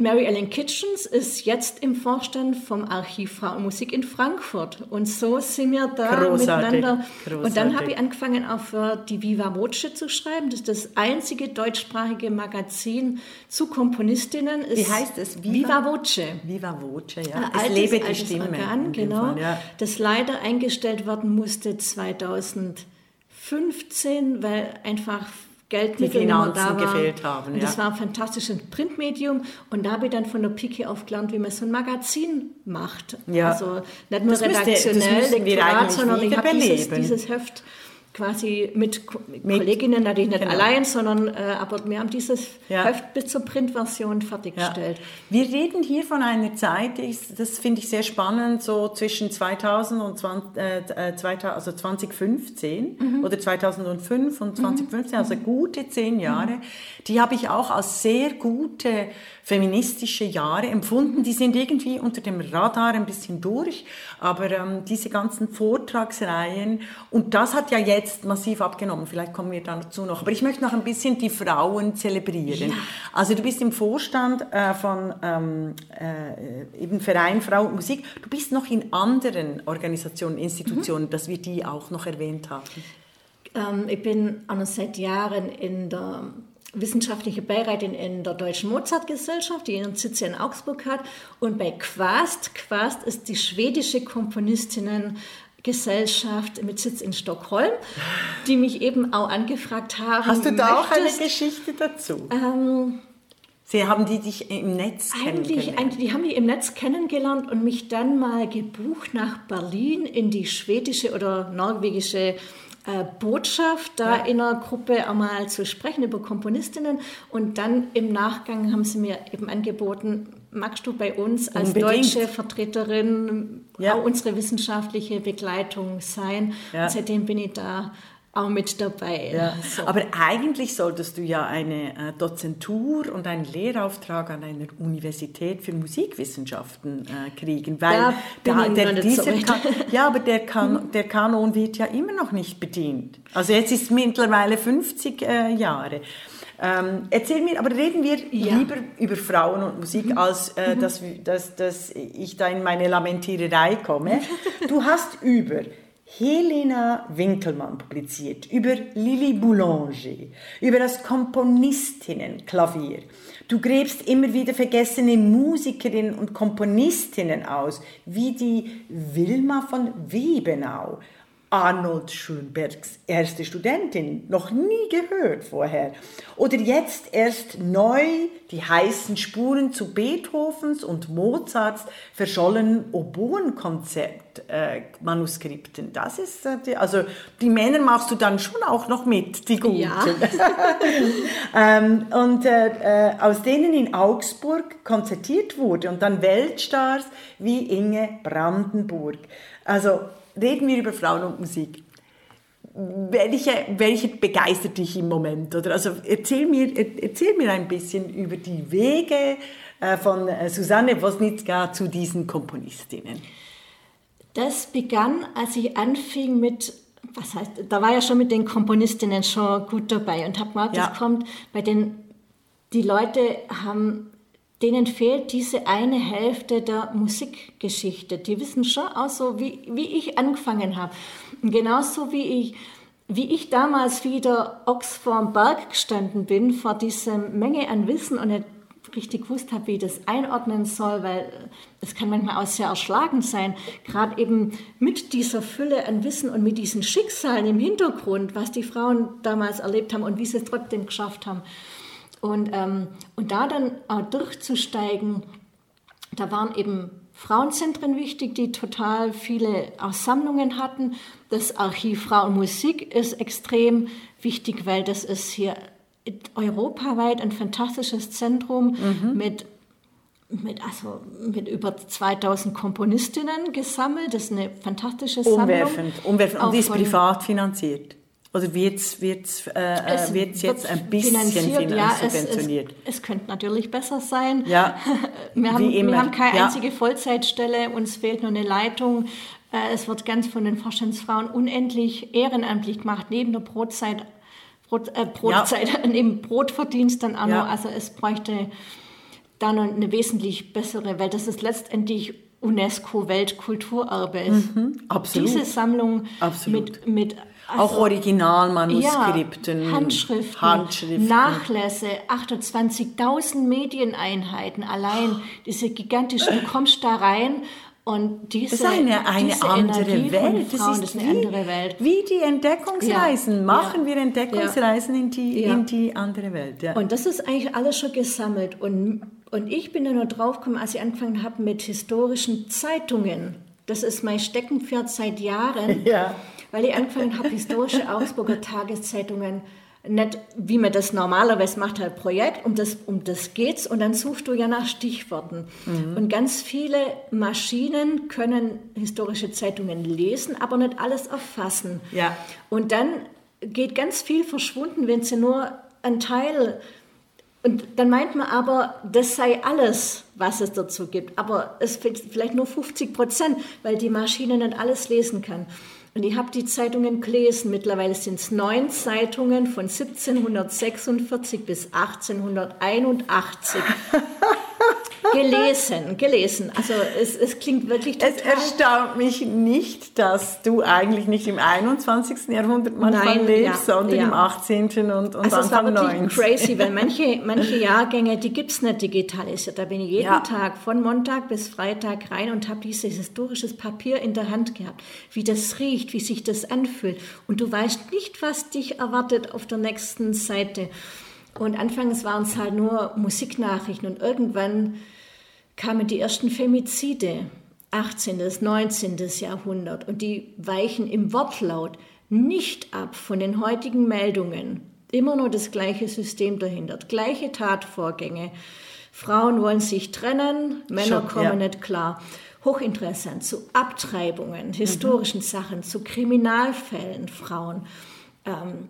Mary Ellen Kitchens ist jetzt im Vorstand vom Archiv Frauenmusik in Frankfurt. Und so sind wir da Großartig, miteinander. Und dann großartig. habe ich angefangen, auch für die Viva Voce zu schreiben. Das ist das einzige deutschsprachige Magazin zu Komponistinnen. Wie heißt es? Viva, Voce. Viva Voce, ja. Ein es altes, lebe die altes Stimme. Organ, genau, Fall, ja. das leider eingestellt werden musste 2015, weil einfach Geldmittel Die Finanzen gefehlt haben, Und das ja. war ein fantastisches Printmedium und da habe ich dann von der Pike auf gelernt, wie man so ein Magazin macht. Ja. Also nicht nur Das müsste- das redaktionell, müssten wir Lektorat, eigentlich sondern ich habe dieses, dieses Heft quasi mit, mit Mit- Kolleginnen, natürlich nicht genau. allein, sondern äh, aber wir haben dieses Ja. Heft bis zur Printversion fertiggestellt. Wir reden hier von einer Zeit, ich- das finde ich sehr spannend, so zwischen 2000 und 20, äh, 2000, also 2015 Mhm. oder 2005 und 2015, also gute zehn Jahre. Die habe ich auch als sehr gute feministische Jahre empfunden. Die sind irgendwie unter dem Radar ein bisschen durch, aber ähm, diese ganzen Vortragsreihen, und das hat ja jetzt massiv abgenommen, vielleicht kommen wir dazu noch, aber ich möchte noch ein bisschen die Frauen zelebrieren. Also du bist im Vorstand äh, von ähm, äh, eben Verein Frau und Musik, du bist noch in anderen Organisationen, Institutionen, dass wir die auch noch erwähnt haben. Ähm, ich bin noch seit Jahren in der wissenschaftlichen Beirätin in der Deutschen Mozartgesellschaft, die ihren Sitz in Augsburg hat. Und bei Quast, Quast ist die schwedische Komponistinnengesellschaft mit Sitz in Stockholm, die mich eben auch angefragt haben. Hast du da auch eine möchtest- Geschichte dazu? Ähm, Sie haben die dich im Netz eigentlich, kennengelernt. eigentlich, die haben mich im Netz kennengelernt und mich dann mal gebucht nach Berlin in die schwedische oder norwegische äh, Botschaft, da in einer Gruppe einmal zu sprechen über Komponistinnen. Und dann im Nachgang haben sie mir eben angeboten, magst du bei uns als Unbedingt. deutsche Vertreterin Ja. auch unsere wissenschaftliche Begleitung sein? Ja. Und seitdem bin ich da auch mit dabei. Ja, So. aber eigentlich solltest du ja eine äh, Dozentur und einen Lehrauftrag an einer Universität für Musikwissenschaften äh, kriegen, weil Da der, nicht dieser so. Kan- ja, aber der, kan der Kanon wird ja immer noch nicht bedient. Also jetzt ist mittlerweile 50 äh, Jahre. Ähm, erzähl mir, aber reden wir ja. lieber über Frauen und Musik, mhm. als äh, mhm. dass, dass, dass ich da in meine Lamentiererei komme. Du hast über Helena Winkelmann publiziert, über Lili Boulanger, über das Komponistinnenklavier. Du gräbst immer wieder vergessene Musikerinnen und Komponistinnen aus, wie die Wilma von Webenau Arnold Schönbergs erste Studentin, noch nie gehört vorher. Oder jetzt erst neu die heißen Spuren zu Beethovens und Mozarts verschollenen Oboenkonzert-Manuskripten. Äh, das ist, äh, also die Männer machst du dann schon auch noch mit, die guten. Ja. ähm, und äh, äh, aus denen in Augsburg konzertiert wurde und dann Weltstars wie Inge Brandenburg. Also reden wir über Frauen und Musik. Welche, welche begeistert dich im Moment? Oder also erzähl mir, erzähl mir ein bisschen über die Wege äh, von äh, Susanne Wosnitzka zu diesen Komponistinnen. Das begann, als ich anfing mit, was heißt, da war ja schon mit den Komponistinnen schon gut dabei und habe mal, das ja. kommt bei den, die Leute haben denen fehlt diese eine Hälfte der Musikgeschichte. Die wissen schon auch so, wie, wie ich angefangen habe. Und genauso wie ich, wie ich damals wieder Ochs vorm Berg gestanden bin, vor dieser Menge an Wissen und nicht richtig gewusst habe, wie ich das einordnen soll, weil es kann manchmal auch sehr erschlagend sein, gerade eben mit dieser Fülle an Wissen und mit diesen Schicksalen im Hintergrund, was die Frauen damals erlebt haben und wie sie es trotzdem geschafft haben. Und, ähm, und da dann auch durchzusteigen, da waren eben Frauenzentren wichtig, die total viele Sammlungen hatten. Das Archiv Frau und Musik ist extrem wichtig, weil das ist hier europaweit ein fantastisches Zentrum mhm. mit mit, also mit über 2000 Komponistinnen gesammelt. Das ist eine fantastische Sammlung. Umwerfend, umwerfend. Und die ist privat finanziert. Oder wird es wird's, äh, es wird's jetzt ein bisschen finanziert? Ja, subventioniert? Es, es, es, könnte natürlich besser sein. Ja, wir, haben, wir haben keine ja. einzige Vollzeitstelle, uns fehlt nur eine Leitung. Äh, es wird ganz von den Vorstandsfrauen unendlich ehrenamtlich gemacht, neben der Brotzeit, Brot, äh, Brotzeit, ja. neben Brotverdienst dann auch ja. noch. Also es bräuchte da noch eine wesentlich bessere, weil das ist letztendlich UNESCO-Weltkulturerbe ist. Mhm, absolut. Diese Sammlung absolut. mit, mit also, auch Originalmanuskripten, ja, Handschriften, Handschriften, Nachlässe, 28.000 Medieneinheiten allein, diese gigantischen, du kommst da rein und diese, das ist eine, eine diese andere Energie Welt. Frauen, das ist, eine wie, andere Welt. Wie die Entdeckungsreisen. Ja. Machen ja. wir Entdeckungsreisen ja. in, die, in die andere Welt. Und das ist eigentlich alles schon gesammelt. Und, und ich bin da nur draufgekommen, als ich angefangen habe mit historischen Zeitungen. Das ist mein Steckenpferd seit Jahren. Ja weil ich angefangen habe, historische Augsburger Tageszeitungen nicht, wie man das normalerweise macht, halt Projekt, um das, um das geht's und dann suchst du ja nach Stichworten. Mhm. Und ganz viele Maschinen können historische Zeitungen lesen, aber nicht alles erfassen. Ja. Und dann geht ganz viel verschwunden, wenn sie nur ein Teil und dann meint man aber, das sei alles, was es dazu gibt. Aber es vielleicht nur 50 Prozent, weil die Maschine nicht alles lesen kann. Und ich habe die Zeitungen gelesen. Mittlerweile sind es neun Zeitungen von 1746 bis 1881. gelesen, gelesen. Also es, es klingt wirklich total... Es erstaunt mich nicht, dass du eigentlich nicht im 21. Jahrhundert manchmal Nein, lebst, ja, sondern ja. im 18. und, und also Anfang es war wirklich crazy, weil manche, manche Jahrgänge, die gibt es nicht digitalisiert. Da bin ich jeden ja. Tag von Montag bis Freitag rein und habe dieses historisches Papier in der Hand gehabt. Wie das riecht, wie sich das anfühlt. Und du weißt nicht, was dich erwartet auf der nächsten Seite. Und anfangs waren es halt nur Musiknachrichten und irgendwann kamen die ersten Femizide, 18., bis 19. Jahrhundert, und die weichen im Wortlaut nicht ab von den heutigen Meldungen. Immer nur das gleiche System dahinter, gleiche Tatvorgänge. Frauen wollen sich trennen, Männer Schon, kommen ja. nicht klar. Hochinteressant zu Abtreibungen, historischen mhm. Sachen, zu Kriminalfällen, Frauen. Ähm,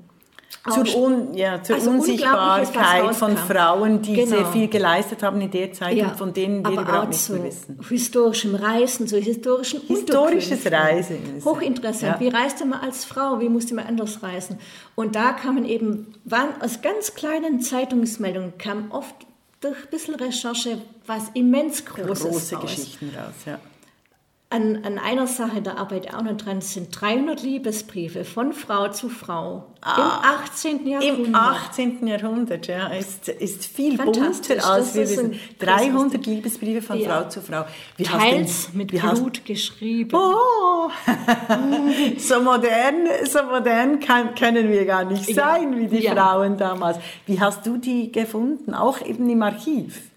zur, Un, ja, zur also Unsichtbarkeit von. Frauen, die Genau. sehr viel geleistet haben in der Zeit Ja, und von denen wir überhaupt nichts mehr wissen. historischem Reisen, zu historischen Historisches. Reisen Hochinteressant. Ja. Wie reiste man als Frau? Wie musste man anders reisen? Und da kamen eben, waren aus ganz kleinen Zeitungsmeldungen, kam oft durch ein bisschen Recherche was immens Großes Große raus. Geschichten raus, ja. An, an einer Sache, da arbeite ich auch noch dran, sind 300 Liebesbriefe von Frau zu Frau im 18. Jahrhundert. Ah. Im 18. Jahrhundert, ja, ist, ist viel bunter als wir wissen. ein 300 großes- Liebesbriefe von Ja. Frau zu Frau. Wie hast Teils denn- mit wie hast- Blut geschrieben. Oh, so modern, so modern kann, können wir gar nicht Ja. sein wie die Ja. Frauen damals. Wie hast du die gefunden? Auch eben im Archiv?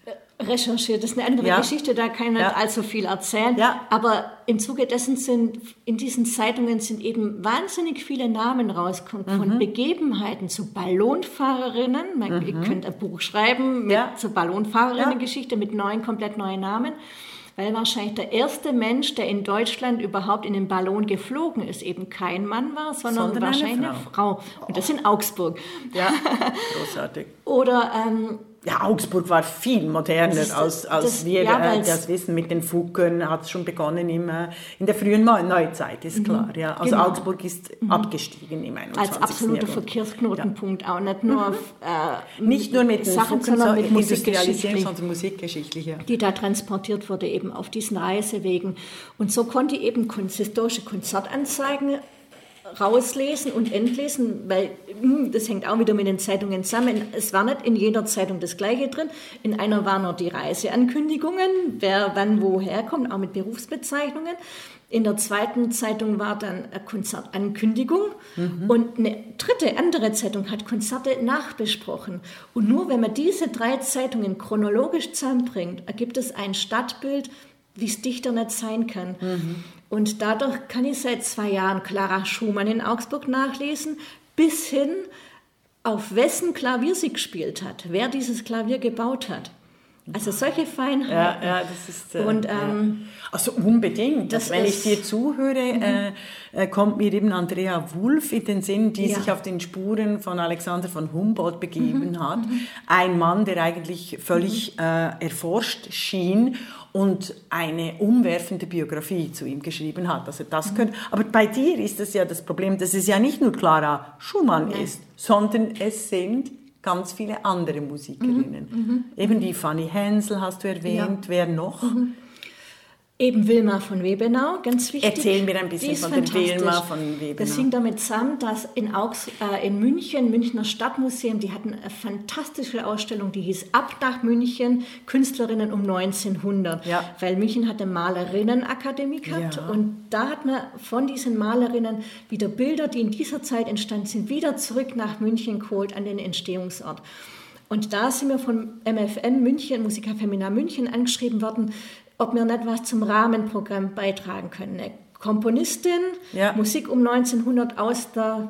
Recherchiert. Das ist eine andere Ja. Geschichte, da kann ich Ja. nicht allzu viel erzählen. Ja. Aber im Zuge dessen sind in diesen Zeitungen sind eben wahnsinnig viele Namen rausgekommen Mhm. von Begebenheiten zu Ballonfahrerinnen. Man, Ihr könnt ein Buch schreiben mit Mhm. Zur Ballonfahrerinnen-Geschichte mit neuen, komplett neuen Namen. Weil wahrscheinlich der erste Mensch, der in Deutschland überhaupt in den Ballon geflogen ist, eben kein Mann war, sondern, Sondern eine wahrscheinlich eine Frau. Und das in Augsburg. Ja, großartig. Oder ähm, Ja, Augsburg war viel moderner ist- als, als das- wir ja, äh, das wissen. Mit den Fugen hat es schon begonnen im, äh, in der frühen Neu- Neuzeit, ist klar. Ja. Also Genau. Augsburg ist abgestiegen im 21. als absoluter Jahrhundert. Verkehrsknotenpunkt auch nicht nur auf, äh, Nicht nur mit Sachen, Fugen, sondern mit Musikgeschichtlich, sondern musikgeschichtlich. Ja. die da transportiert wurde eben auf diesen Reisewegen. Und so konnte eben historische Konzertanzeigen rauslesen und entlesen, weil hm, das hängt auch wieder mit den Zeitungen zusammen. Es war nicht in jeder Zeitung das Gleiche drin. In einer waren nur die Reiseankündigungen, wer wann woher kommt, auch mit Berufsbezeichnungen. In der zweiten Zeitung war dann eine Konzertankündigung und eine dritte, andere Zeitung hat Konzerte nachbesprochen. Und nur wenn man diese drei Zeitungen chronologisch zusammenbringt, ergibt es ein Stadtbild, wie es dichter nicht sein kann. Und dadurch kann ich seit zwei Jahren Clara Schumann in Augsburg nachlesen, bis hin auf wessen Klavier sie gespielt hat, wer dieses Klavier gebaut hat. Also solche Feinheiten. Ja, ja, das ist. Äh, Und, ähm, also unbedingt. das Das wenn ich Mhm. dir zuhöre, äh, äh, kommt mir eben Andrea Wulff in den Sinn, die Ja. sich auf den Spuren von Alexander von Humboldt begeben Mhm. hat. Ein Mann, der eigentlich völlig äh, erforscht schien und eine umwerfende Biografie zu ihm geschrieben hat. Also das Mhm. könnte, aber bei dir ist das ja das Problem, dass es ja nicht nur Clara Schumann ist, sondern es sind ganz viele andere Musikerinnen. Mhm. Eben die Fanny Hensel hast du erwähnt, wer noch? Eben Wilma von Webenau, ganz wichtig. Erzähl mir ein bisschen von fantastisch. Wilma von Webenau. Das hing damit zusammen, dass in, Augs äh, in München, Münchner Stadtmuseum, die hatten eine fantastische Ausstellung, die hieß Ab nach München, Künstlerinnen um 1900. Ja. Weil München hatte Malerinnenakademie gehabt Ja. und da hat man von diesen Malerinnen wieder Bilder, die in dieser Zeit entstanden sind, wieder zurück nach München geholt an den Entstehungsort. Und da sind wir von MFM München, Musica Femina München, angeschrieben worden, ob wir nicht was zum Rahmenprogramm beitragen können. Eine Komponistin, Ja. Musik um 1900 aus der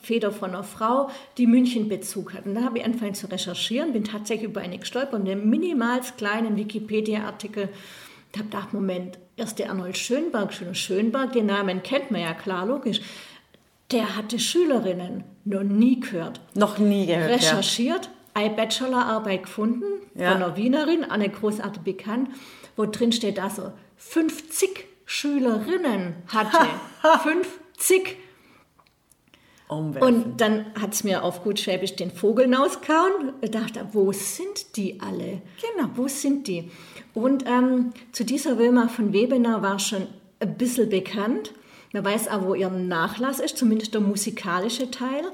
Feder von einer Frau, die München-Bezug hat. Und da habe ich angefangen zu recherchieren, bin tatsächlich über eine gestolpert, einen minimals kleinen Wikipedia-Artikel. Ich habe gedacht, Moment, erst der Arnold Schönberg, Schön- Schönberg, den Namen kennt man ja klar, logisch. Der hatte Schülerinnen, noch nie gehört Noch nie gehört. Ja. recherchiert, eine Bachelorarbeit gefunden Ja. von einer Wienerin, eine großartige Bekannt, wo drin steht, dass er 50 Schülerinnen hatte. 50. Umwerfend. Und dann hat es mir auf gut Schwäbisch den Vogel ausgehauen. Ich dachte, wo sind die alle? Genau. Wo sind die? Und ähm, zu dieser Wilma von Webener war schon ein bisschen bekannt. Man weiß auch, wo ihr Nachlass ist, zumindest der musikalische Teil,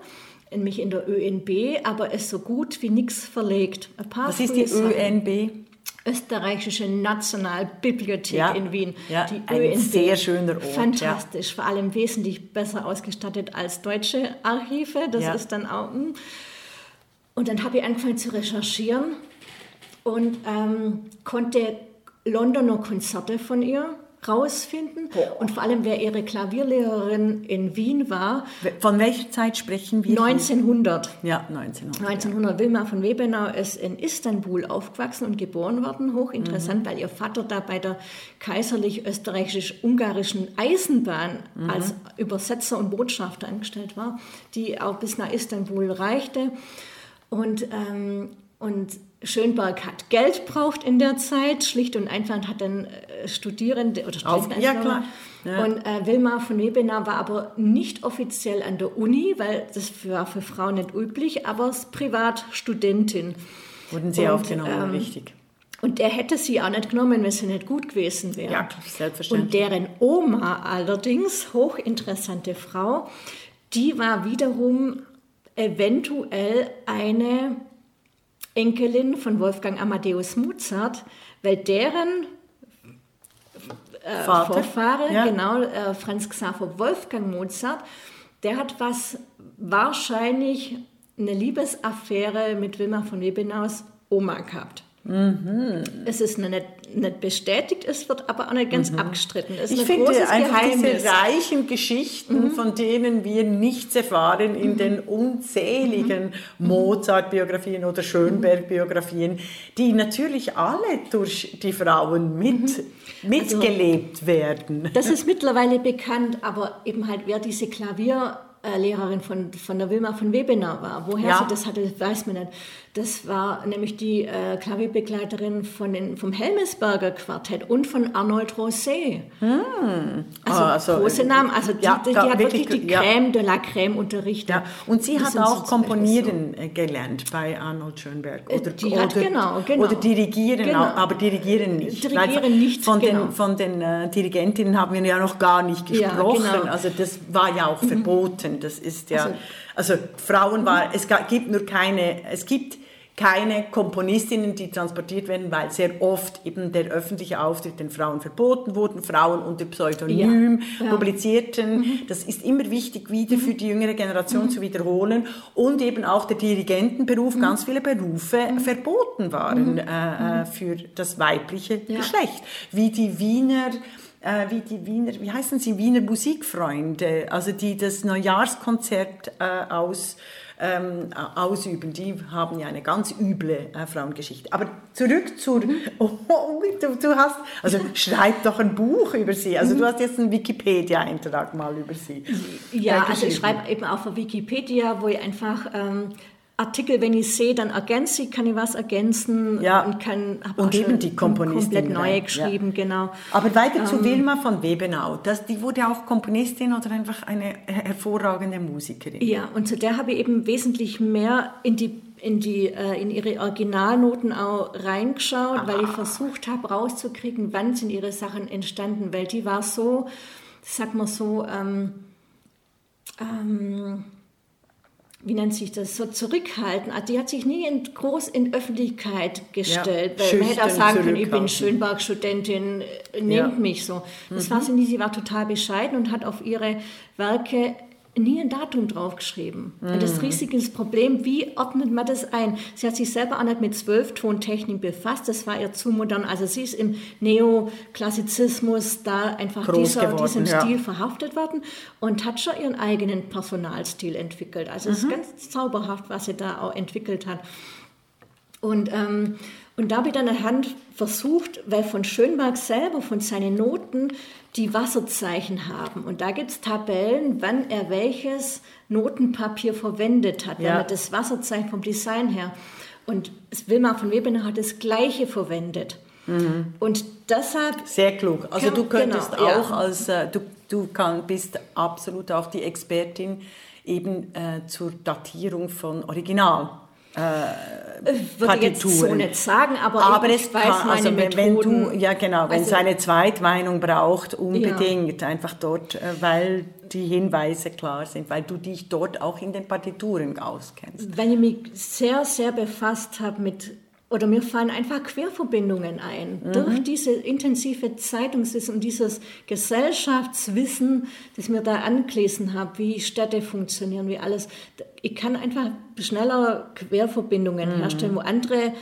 nämlich in der ÖNB, aber ist so gut wie nichts verlegt. Was ist die Sachen. ÖNB? Österreichische Nationalbibliothek Ja, in Wien. ja, die ein ÖNB. sehr schöner Ort, Fantastisch, vor allem wesentlich besser ausgestattet als deutsche Archive. Das Ja. ist dann auch. mm. Und dann habe ich angefangen zu recherchieren und ähm, konnte Londoner Konzerte von ihr rausfinden und vor allem, wer ihre Klavierlehrerin in Wien war. Von welcher Zeit sprechen wir? 1900. Ja, 1900. 1900. Wilma von Webenau ist in Istanbul aufgewachsen und geboren worden. Hochinteressant, mhm. weil ihr Vater da bei der kaiserlich-österreichisch-ungarischen Eisenbahn mhm. als Übersetzer und Botschafter angestellt war, die auch bis nach Istanbul reichte. Und, ähm, und Schönberg hat Geld braucht in der Zeit, schlicht und einfach hat dann äh, Studierende oder Studenten ja, klar. Ja. Und äh, Wilma von Webener war aber nicht offiziell an der Uni, weil das war für Frauen nicht üblich, aber Privatstudentin. Wurden sie und, aufgenommen, ähm, richtig. Und der hätte sie auch nicht genommen, wenn sie nicht gut gewesen wäre. Ja, selbstverständlich. Und deren Oma allerdings, hochinteressante Frau, die war wiederum eventuell eine Enkelin von Wolfgang Amadeus Mozart, weil deren äh, Vorfahre, ja. genau, äh, Franz Xaver Wolfgang Mozart, der hat was wahrscheinlich eine Liebesaffäre mit Wilma von Webenaus Oma gehabt. Mhm. Es ist nicht, nicht bestätigt, es wird aber auch nicht ganz mhm. abgestritten. Es ich finde einfach Geheimnis. diese reichen Geschichten, mhm. von denen wir nichts erfahren in mhm. den unzähligen mhm. Mozart-Biografien oder Schönberg-Biografien, die natürlich alle durch die Frauen mit, mhm. mitgelebt also, werden. Das ist mittlerweile bekannt, aber eben halt, wer diese Klavier Lehrerin von, von der Wilma von Webener war. Woher ja. sie das hatte, weiß man nicht. Das war nämlich die äh, Klavierbegleiterin von den, vom Helmesberger Quartett und von Arnold Rosé. Hm. Also, ah, also, große Namen. Also die, ja, die, die hat wirklich, wirklich die ja. Crème de la Crème unterrichtet. Ja. Und sie hat auch komponieren so. Äh, gelernt bei Arnold Schönberg. Äh, oder, die hat, oder, genau, genau. oder dirigieren, genau. aber dirigieren nicht. Dirigieren nicht, Von genau. den, von den äh, Dirigentinnen haben wir ja noch gar nicht gesprochen. Genau. Also das war ja auch mhm. Verboten. Das ist ja... Also, also Frauen war, es gibt nur keine, es gibt keine Komponistinnen, die transportiert werden, weil sehr oft eben der öffentliche Auftritt den Frauen verboten wurde, Frauen unter Pseudonym ja, ja. publizierten. Mhm. Das ist immer wichtig, wieder für die jüngere Generation mhm. zu wiederholen. Und eben auch der Dirigentenberuf, mhm. ganz viele Berufe mhm. verboten waren mhm. äh, äh, mhm. für das weibliche ja. Geschlecht. Wie die Wiener äh, wie die Wiener, wie heißen sie, Wiener Musikfreunde, also die das Neujahrskonzert äh, aus ähm, ausüben. Die haben ja eine ganz üble äh, Frauengeschichte. Aber zurück zur, mhm. oh, du, du, hast, also schreib doch ein Buch über sie. Also du mhm. hast jetzt einen Wikipedia-Eintrag mal über sie. Ja, also ich schreibe eben auf Wikipedia, wo ich einfach ähm, Artikel, wenn ich sehe, dann ergänze ich, kann ich was ergänzen ja. und kann und eben die Komponistin komplett neue geschrieben, ja. genau. Aber weiter ähm, zu Wilma von Webenau, das, die wurde auch Komponistin oder einfach eine hervorragende Musikerin. Ja, und zu der habe ich eben wesentlich mehr in die in, die, äh, in ihre Originalnoten auch reingeschaut, Aha. weil ich versucht habe rauszukriegen, wann sind ihre Sachen entstanden, weil die war so, sag mal so, ähm, ähm, wie nennt sich das, so zurückhalten. Also die hat sich nie in, groß in Öffentlichkeit gestellt. Ja, man hätte auch sagen können, ich bin Schönberg-Studentin, nehmt ja. mich so. Das mhm. war sie nie, sie war total bescheiden und hat auf ihre Werke nie ein Datum draufgeschrieben. Mhm. Das riesige Problem, wie ordnet man das ein? Sie hat sich selber auch nicht mit Zwölftontechnik befasst, das war ihr zu modern. Also sie ist im Neoklassizismus da einfach dieser, geworden, diesem ja. Stil verhaftet worden und hat schon ihren eigenen Personalstil entwickelt. Also es ist mhm. ganz zauberhaft, was sie da auch entwickelt hat. Und, ähm, und da habe ich dann anhand versucht, weil von Schönberg selber, von seinen Noten, die Wasserzeichen haben. Und da gibt es Tabellen, wann er welches Notenpapier verwendet hat, ja. wenn er das Wasserzeichen vom Design her. Und Wilma von Webener hat das gleiche verwendet. Mhm. Und deshalb. Sehr klug. Also du könntest genau, auch ja. als, äh, du, du kann, bist absolut auch die Expertin eben äh, zur Datierung von Original äh, Würde ich jetzt so nicht sagen, aber, aber ich es weiß kann, meine also wenn, wenn du ja genau, wenn also, es eine Zweitmeinung braucht, unbedingt ja. einfach dort, äh, weil die Hinweise klar sind, weil du dich dort auch in den Partituren auskennst. Wenn ich mich sehr sehr befasst habe mit oder mir fallen einfach Querverbindungen ein. Mhm. Durch diese intensive Zeitungswissen und dieses Gesellschaftswissen, das mir da angelesen habe, wie Städte funktionieren, wie alles. Ich kann einfach schneller Querverbindungen mhm. herstellen, wo andere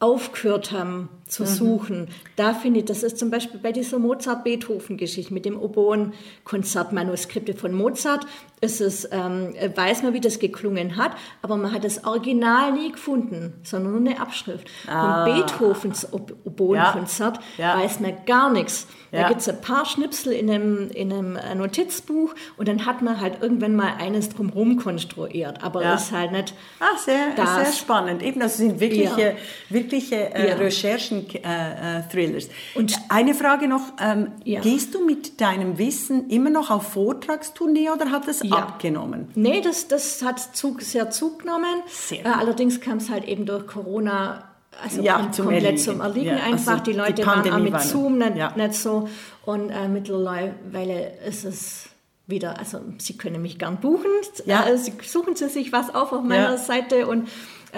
aufgehört haben zu suchen. Da finde ich, das ist zum Beispiel bei dieser Mozart-Beethoven-Geschichte mit dem Oboen-Konzertmanuskripte von Mozart, ist es, ähm, weiß man, wie das geklungen hat, aber man hat das Original nie gefunden, sondern nur eine Abschrift. Ah. Von Beethovens Ob- Oboenkonzert Ja. Ja. weiß man gar nichts. Da Ja. gibt es ein paar Schnipsel in einem, in einem äh, Notizbuch und dann hat man halt irgendwann mal eines drumherum konstruiert, aber Ja. ist halt nicht Ah, sehr, Das- sehr spannend. Eben, das sind wirkliche, Ja. wirkliche äh. Recherchen-Thrillers. Und- eine Frage noch: ähm. Gehst du mit deinem Wissen immer noch auf Vortragstournee oder hat es abgenommen? Nee, das, das hat Zug, sehr zugenommen. Sehr Äh, allerdings kam es halt eben durch Corona also Ja, zum komplett Erliegen. zum Erliegen Ja, einfach. also die die Leute waren auch mit war- Zoom nicht, ja. nicht so. Und äh, mittlerweile ist es wieder, also Sie können mich gern buchen. Ja. Äh, suchen Sie sich was auf auf meiner. Seite und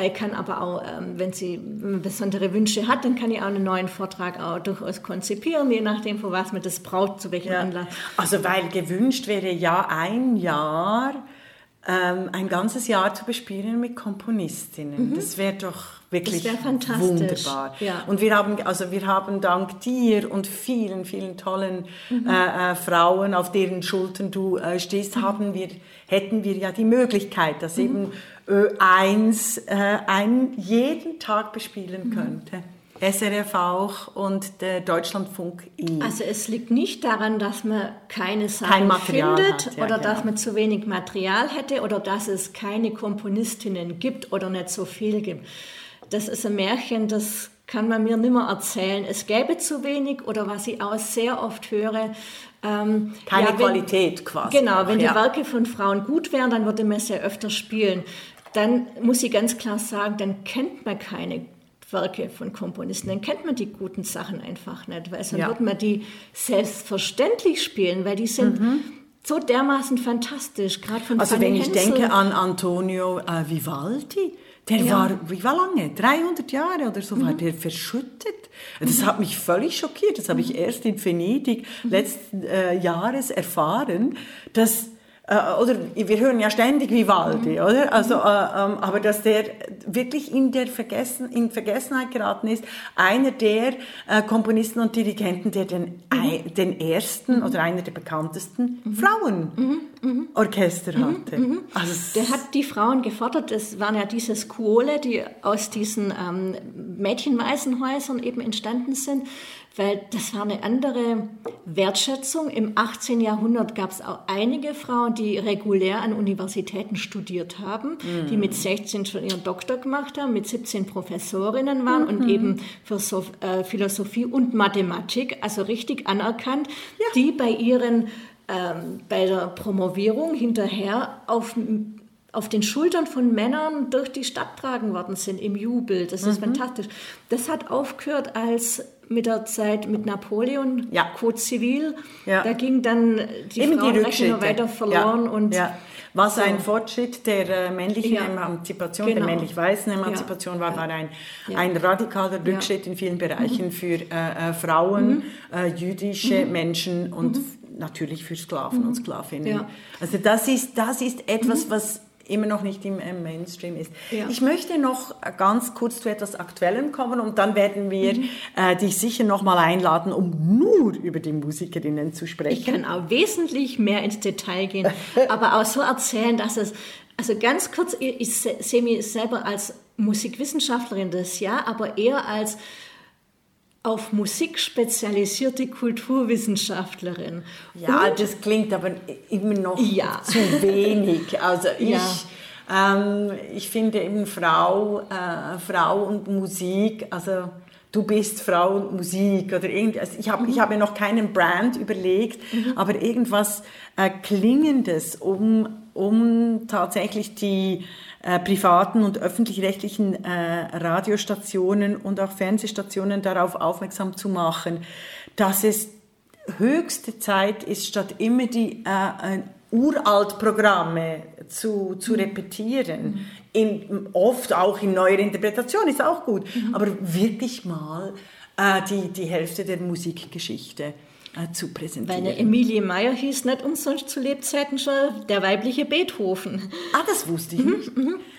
ich kann aber auch, ähm, wenn Sie besondere Wünsche hat, dann kann ich auch einen neuen Vortrag auch durchaus konzipieren, je nachdem, für was man das braucht, zu welchem Ja. Anlass. Also, weil gewünscht wäre ja ein Jahr, ein ganzes Jahr zu bespielen mit Komponistinnen. Das wäre doch wirklich Mhm. Fantastisch. wunderbar. Ja. Und wir haben, also wir haben dank dir und vielen, vielen tollen Mhm. äh, äh, Frauen, auf deren Schultern du äh, stehst, Mhm. haben wir, hätten wir ja die Möglichkeit, dass eben Ö1 äh, einen jeden Tag bespielen Mhm. könnte. SRF auch und der Deutschlandfunk I. Also es liegt nicht daran, dass man keine Sachen Kein findet hat, ja, oder genau. dass man zu wenig Material hätte oder dass es keine Komponistinnen gibt oder nicht so viel gibt. Das ist ein Märchen, das kann man mir nimmer erzählen. Es gäbe zu wenig oder was ich auch sehr oft höre. Ähm, Keine ja, wenn- Qualität quasi. Genau, wenn Ja. die Werke von Frauen gut wären, dann würde man sie öfter spielen. Dann muss ich ganz klar sagen, dann kennt man keine Werke von Komponisten, dann kennt man die guten Sachen einfach nicht, weil sonst Ja. würde man die selbstverständlich spielen, weil die sind so dermaßen fantastisch, gerade von Also Fanny wenn ich Hensel. denke an Antonio äh, Vivaldi, der Ja. Mhm. war, wie war lange? 300 Jahre oder so war der verschüttet. Das hat mich völlig schockiert. Das habe ich erst in Venedig Mhm. letzten äh, Jahres erfahren, dass äh, oder wir hören ja ständig Vivaldi, Mhm. oder? Also, äh, ähm, aber dass der wirklich in der Vergessen, in Vergessenheit geraten ist, einer der äh, Komponisten und Dirigenten, der den, ei, den ersten oder einer der bekanntesten Frauenorchester hatte. Also, Der hat die Frauen gefordert, das waren ja diese Scuole, die aus diesen ähm, Mädchenwaisenhäusern eben entstanden sind, weil das war eine andere Wertschätzung. Im 18. Jahrhundert gab es auch einige Frauen, die regulär an Universitäten studiert haben, die mit 16 schon ihren Doktor gemacht haben, mit 17 Professorinnen waren und eben für so, äh, Philosophie und Mathematik, also richtig anerkannt, die bei ihren ähm, bei der Promovierung hinterher auf, auf den Schultern von Männern durch die Stadt tragen worden sind im Jubel. Das ist fantastisch. Das hat aufgehört als mit der Zeit mit Napoleon, Ja. Code Zivil. Ja. Da ging dann die Eben Frauenrechte noch weiter verloren. Ja. Und ja. Was so. ein Fortschritt der äh, männlichen. Emanzipation, Genau. der männlich-weißen Emanzipation war, war ein, ein radikaler Rückschritt in vielen Bereichen für äh, äh, Frauen, äh, jüdische Menschen und f- natürlich für Sklaven und Sklavinnen. Ja. Also das ist, das ist etwas, was immer noch nicht im Mainstream ist. Ja. Ich möchte noch ganz kurz zu etwas Aktuellem kommen und dann werden wir äh, dich sicher noch mal einladen, um nur über die Musikerinnen zu sprechen. Ich kann auch wesentlich mehr ins Detail gehen, aber auch so erzählen, dass es, also ganz kurz, ich, ich se- sehe mich selber als Musikwissenschaftlerin das ja, aber eher als auf Musik spezialisierte Kulturwissenschaftlerin. Ja, Und- das klingt aber immer noch Ja. zu wenig. Also ich, Ja. ähm, ich finde eben Frau, äh, Frau und Musik, also du bist Frau und Musik oder irgend, also ich habe ich habe mir noch keinen Brand überlegt, aber irgendwas äh, Klingendes, um, um tatsächlich die äh, privaten und öffentlich-rechtlichen äh, Radiostationen und auch Fernsehstationen darauf aufmerksam zu machen, dass es höchste Zeit ist, statt immer die äh, Uraltprogramme zu, zu repetieren, in, oft auch in neuer Interpretation, ist auch gut, aber wirklich mal äh, die, die Hälfte der Musikgeschichte zu Weil präsentieren. eine Emilie Meyer hieß nicht umsonst zu Lebzeiten schon der weibliche Beethoven. ah, das wusste ich nicht.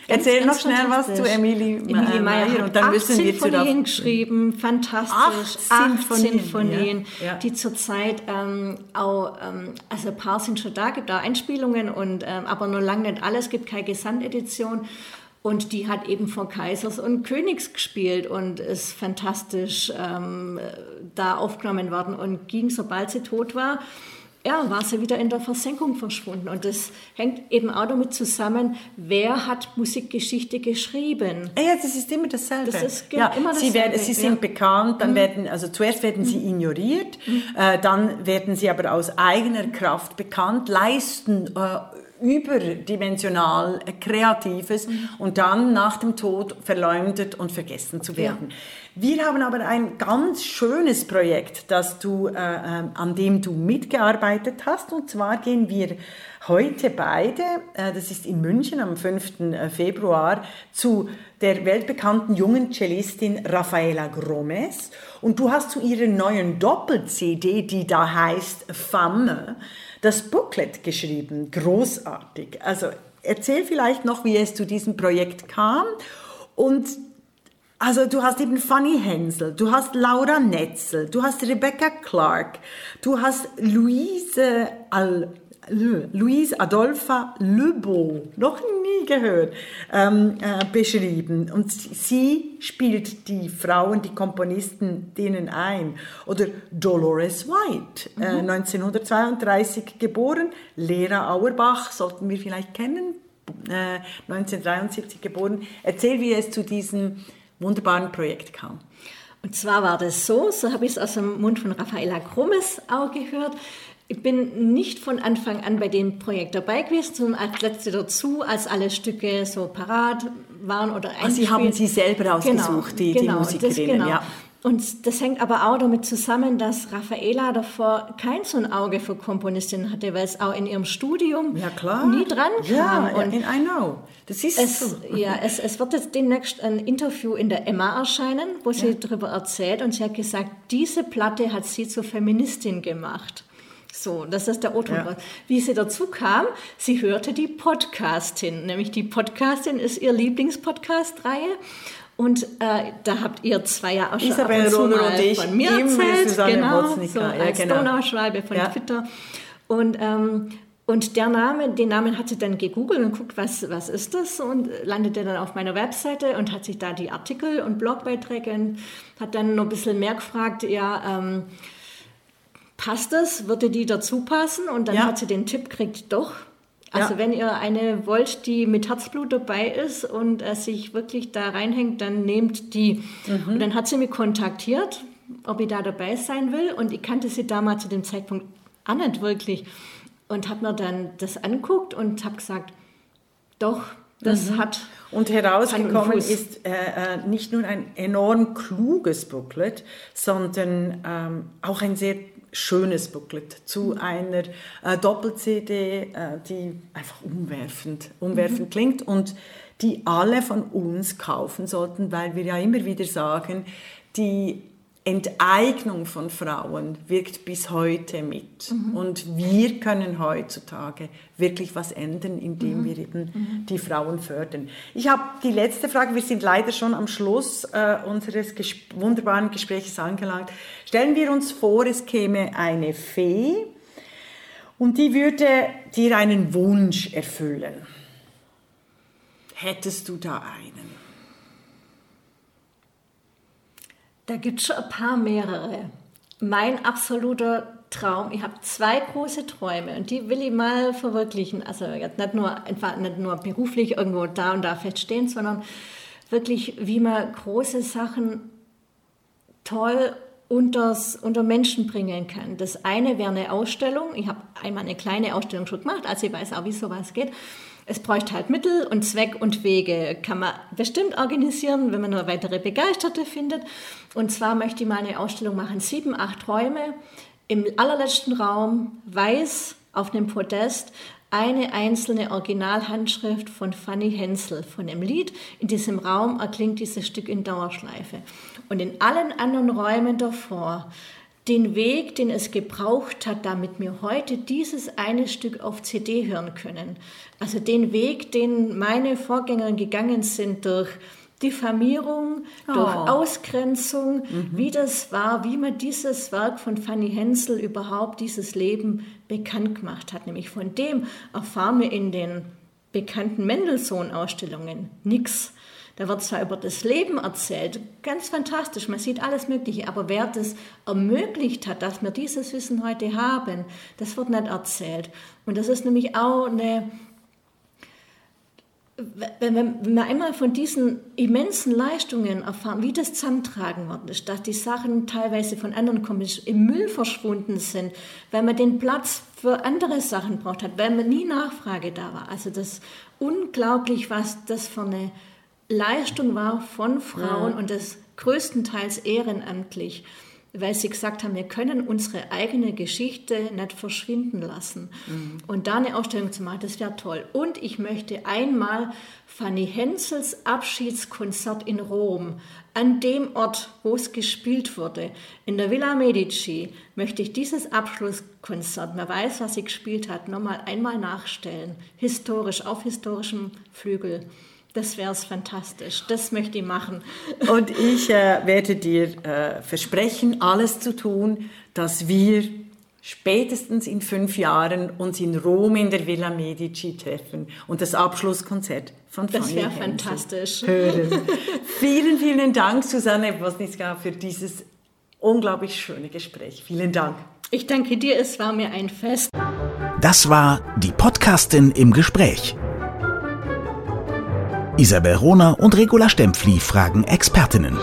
Erzähl ganz noch schnell was zu Emilie, Emilie Meyer. Meyer und dann acht müssen wir zu Sinfonien geschrieben, fantastisch. Acht Acht Sinfonien, ja, die zurzeit ähm, auch, ähm, also ein paar sind schon da, gibt auch Einspielungen, und, ähm, aber noch lange nicht alles, gibt keine Gesamtedition. Und die hat eben von Kaisers und Königs gespielt und ist fantastisch ähm, da aufgenommen worden und ging, sobald sie tot war, ja, war sie wieder in der Versenkung verschwunden. Und das hängt eben auch damit zusammen, wer hat Musikgeschichte geschrieben. Ah Ja, das ist immer dasselbe. Das ist ja, immer sie, dasselbe, werden, sie sind ja. Mhm. bekannt, dann werden, also zuerst werden sie ignoriert, äh, dann werden sie aber aus eigener Kraft bekannt, leisten äh, überdimensional äh, Kreatives Mhm. und dann nach dem Tod verleumdet und vergessen zu werden. Wir haben aber ein ganz schönes Projekt, das du, äh, äh, an dem du mitgearbeitet hast. Und zwar gehen wir heute beide, äh, das ist in München am 5. Februar, zu der weltbekannten jungen Cellistin Rafaela Gromes. Und du hast zu ihrer neuen Doppel-CD, die da heißt Femme, das Booklet geschrieben. Großartig. Also erzähl vielleicht noch, wie es zu diesem Projekt kam. Und also du hast eben Fanny Hensel, du hast Laura Netzel, du hast Rebecca Clark, du hast Luise, Al, Le, Louise Adolpha Lebeau, noch nie gehört, ähm, äh, beschrieben. Und sie spielt die Frauen, die Komponisten denen ein. Oder Dolores White, äh, 1932 geboren, Lera Auerbach, sollten wir vielleicht kennen, äh, 1973 geboren. Erzähl, wie es zu diesem wunderbaren Projekt kam. Und zwar war das so, so habe ich es aus dem Mund von Raffaella Grummes auch gehört. Ich bin nicht von Anfang an bei dem Projekt dabei gewesen, sondern als letzte dazu, als alle Stücke so parat waren oder Ah, Sie haben sie selber ausgesucht, die, die genau, Musikerinnen, das, genau. ja. Und das hängt aber auch damit zusammen, dass Raffaela davor kein so ein Auge für Komponistinnen hatte, weil es auch in ihrem Studium Ja, nie dran kam. Ja, Und I know. Das ist es, so. ja, es, es wird jetzt demnächst ein Interview in der Emma erscheinen, wo sie darüber erzählt und sie hat gesagt, diese Platte hat sie zur Feministin gemacht. So, das ist der O-Ton. Ja. Wie sie dazu kam, sie hörte die Podcastin, nämlich die Podcastin ist ihr Lieblingspodcast-Reihe. Und äh, da habt ihr zwei ja auch schon Isabel ab und und ich, von mir erzählt, Susanne genau, Woznicka, so ja, als genau. Donauschwalbe von Ja. Twitter. Und, ähm, und der Name, den Namen hat sie dann gegoogelt und guckt, was, was ist das? Und landete dann auf meiner Webseite und hat sich da die Artikel und Blogbeiträge und hat dann noch ein bisschen mehr gefragt, ja, ähm, passt das? Würde die dazu passen? Und dann Ja. hat sie den Tipp gekriegt, doch. Also Ja. wenn ihr eine wollt, die mit Herzblut dabei ist und äh, sich wirklich da reinhängt, dann nehmt die. Mhm. Und dann hat sie mich kontaktiert, ob ich da dabei sein will. Und ich kannte sie damals zu dem Zeitpunkt auch nicht wirklich. Und habe mir dann das anguckt und habe gesagt, doch, das hat... Und herausgekommen ist äh, äh, nicht nur ein enorm kluges Booklet, sondern ähm, auch ein sehr schönes Booklet zu einer äh, Doppel-CD, äh, die einfach umwerfend, umwerfend klingt und die alle von uns kaufen sollten, weil wir ja immer wieder sagen, die Enteignung von Frauen wirkt bis heute mit. Und wir können heutzutage wirklich was ändern, indem wir eben die Frauen fördern. Ich habe die letzte Frage, wir sind leider schon am Schluss äh, unseres ges wunderbaren Gesprächs angelangt. Stellen wir uns vor, es käme eine Fee und die würde dir einen Wunsch erfüllen. Hättest du da einen? Da gibt es schon ein paar mehrere. Mein absoluter Traum, ich habe zwei große Träume und die will ich mal verwirklichen. Also jetzt nicht nur, nicht nur beruflich irgendwo da und da feststehen, sondern wirklich, wie man große Sachen toll unters, unter Menschen bringen kann. Das eine wäre eine Ausstellung. Ich habe einmal eine kleine Ausstellung schon gemacht, also ich weiß auch, wie sowas geht. Es bräuchte halt Mittel und Zweck und Wege. Kann man bestimmt organisieren, wenn man noch weitere Begeisterte findet. Und zwar möchte ich mal eine Ausstellung machen, sieben, acht Räume. Im allerletzten Raum weiß auf einem Podest eine einzelne Originalhandschrift von Fanny Hensel von dem Lied. In diesem Raum erklingt dieses Stück in Dauerschleife. Und in allen anderen Räumen davor den Weg, den es gebraucht hat, damit wir heute dieses eine Stück auf CD hören können. Also den Weg, den meine Vorgänger gegangen sind durch Diffamierung, oh. durch Ausgrenzung, mhm. wie das war, wie man dieses Werk von Fanny Hensel überhaupt, dieses Leben bekannt gemacht hat. Nämlich von dem erfahren wir in den bekannten Mendelssohn-Ausstellungen nichts. Da wird zwar über das Leben erzählt, ganz fantastisch, man sieht alles Mögliche, aber wer das ermöglicht hat, dass wir dieses Wissen heute haben, das wird nicht erzählt. Und das ist nämlich auch eine, wenn wir, wenn wir einmal von diesen immensen Leistungen erfahren, wie das zusammentragen worden ist, dass die Sachen teilweise von anderen kommen, im Müll verschwunden sind, weil man den Platz für andere Sachen braucht hat, weil man nie Nachfrage da war. Also das ist unglaublich, was das für eine Leistung war von Frauen ja. und das größtenteils ehrenamtlich, weil sie gesagt haben, wir können unsere eigene Geschichte nicht verschwinden lassen. Mhm. Und da eine Ausstellung zu machen, das wäre toll. Und ich möchte einmal Fanny Hensels Abschiedskonzert in Rom, an dem Ort, wo es gespielt wurde, in der Villa Medici, möchte ich dieses Abschlusskonzert, man weiß, was sie gespielt hat, nochmal einmal nachstellen. Historisch, auf historischem Flügel. Das wäre es fantastisch. Das möchte ich machen. Und ich äh, werde dir äh, versprechen, alles zu tun, dass wir spätestens in fünf Jahren uns in Rom in der Villa Medici treffen und das Abschlusskonzert von Fanny Das wäre fantastisch. Hören. vielen, vielen Dank, Susanne Wosnitzka, für dieses unglaublich schöne Gespräch. Vielen Dank. Ich danke dir, es war mir ein Fest. Das war die Podcastin im Gespräch. Isabel Rohner und Regula Stempfli fragen Expertinnen.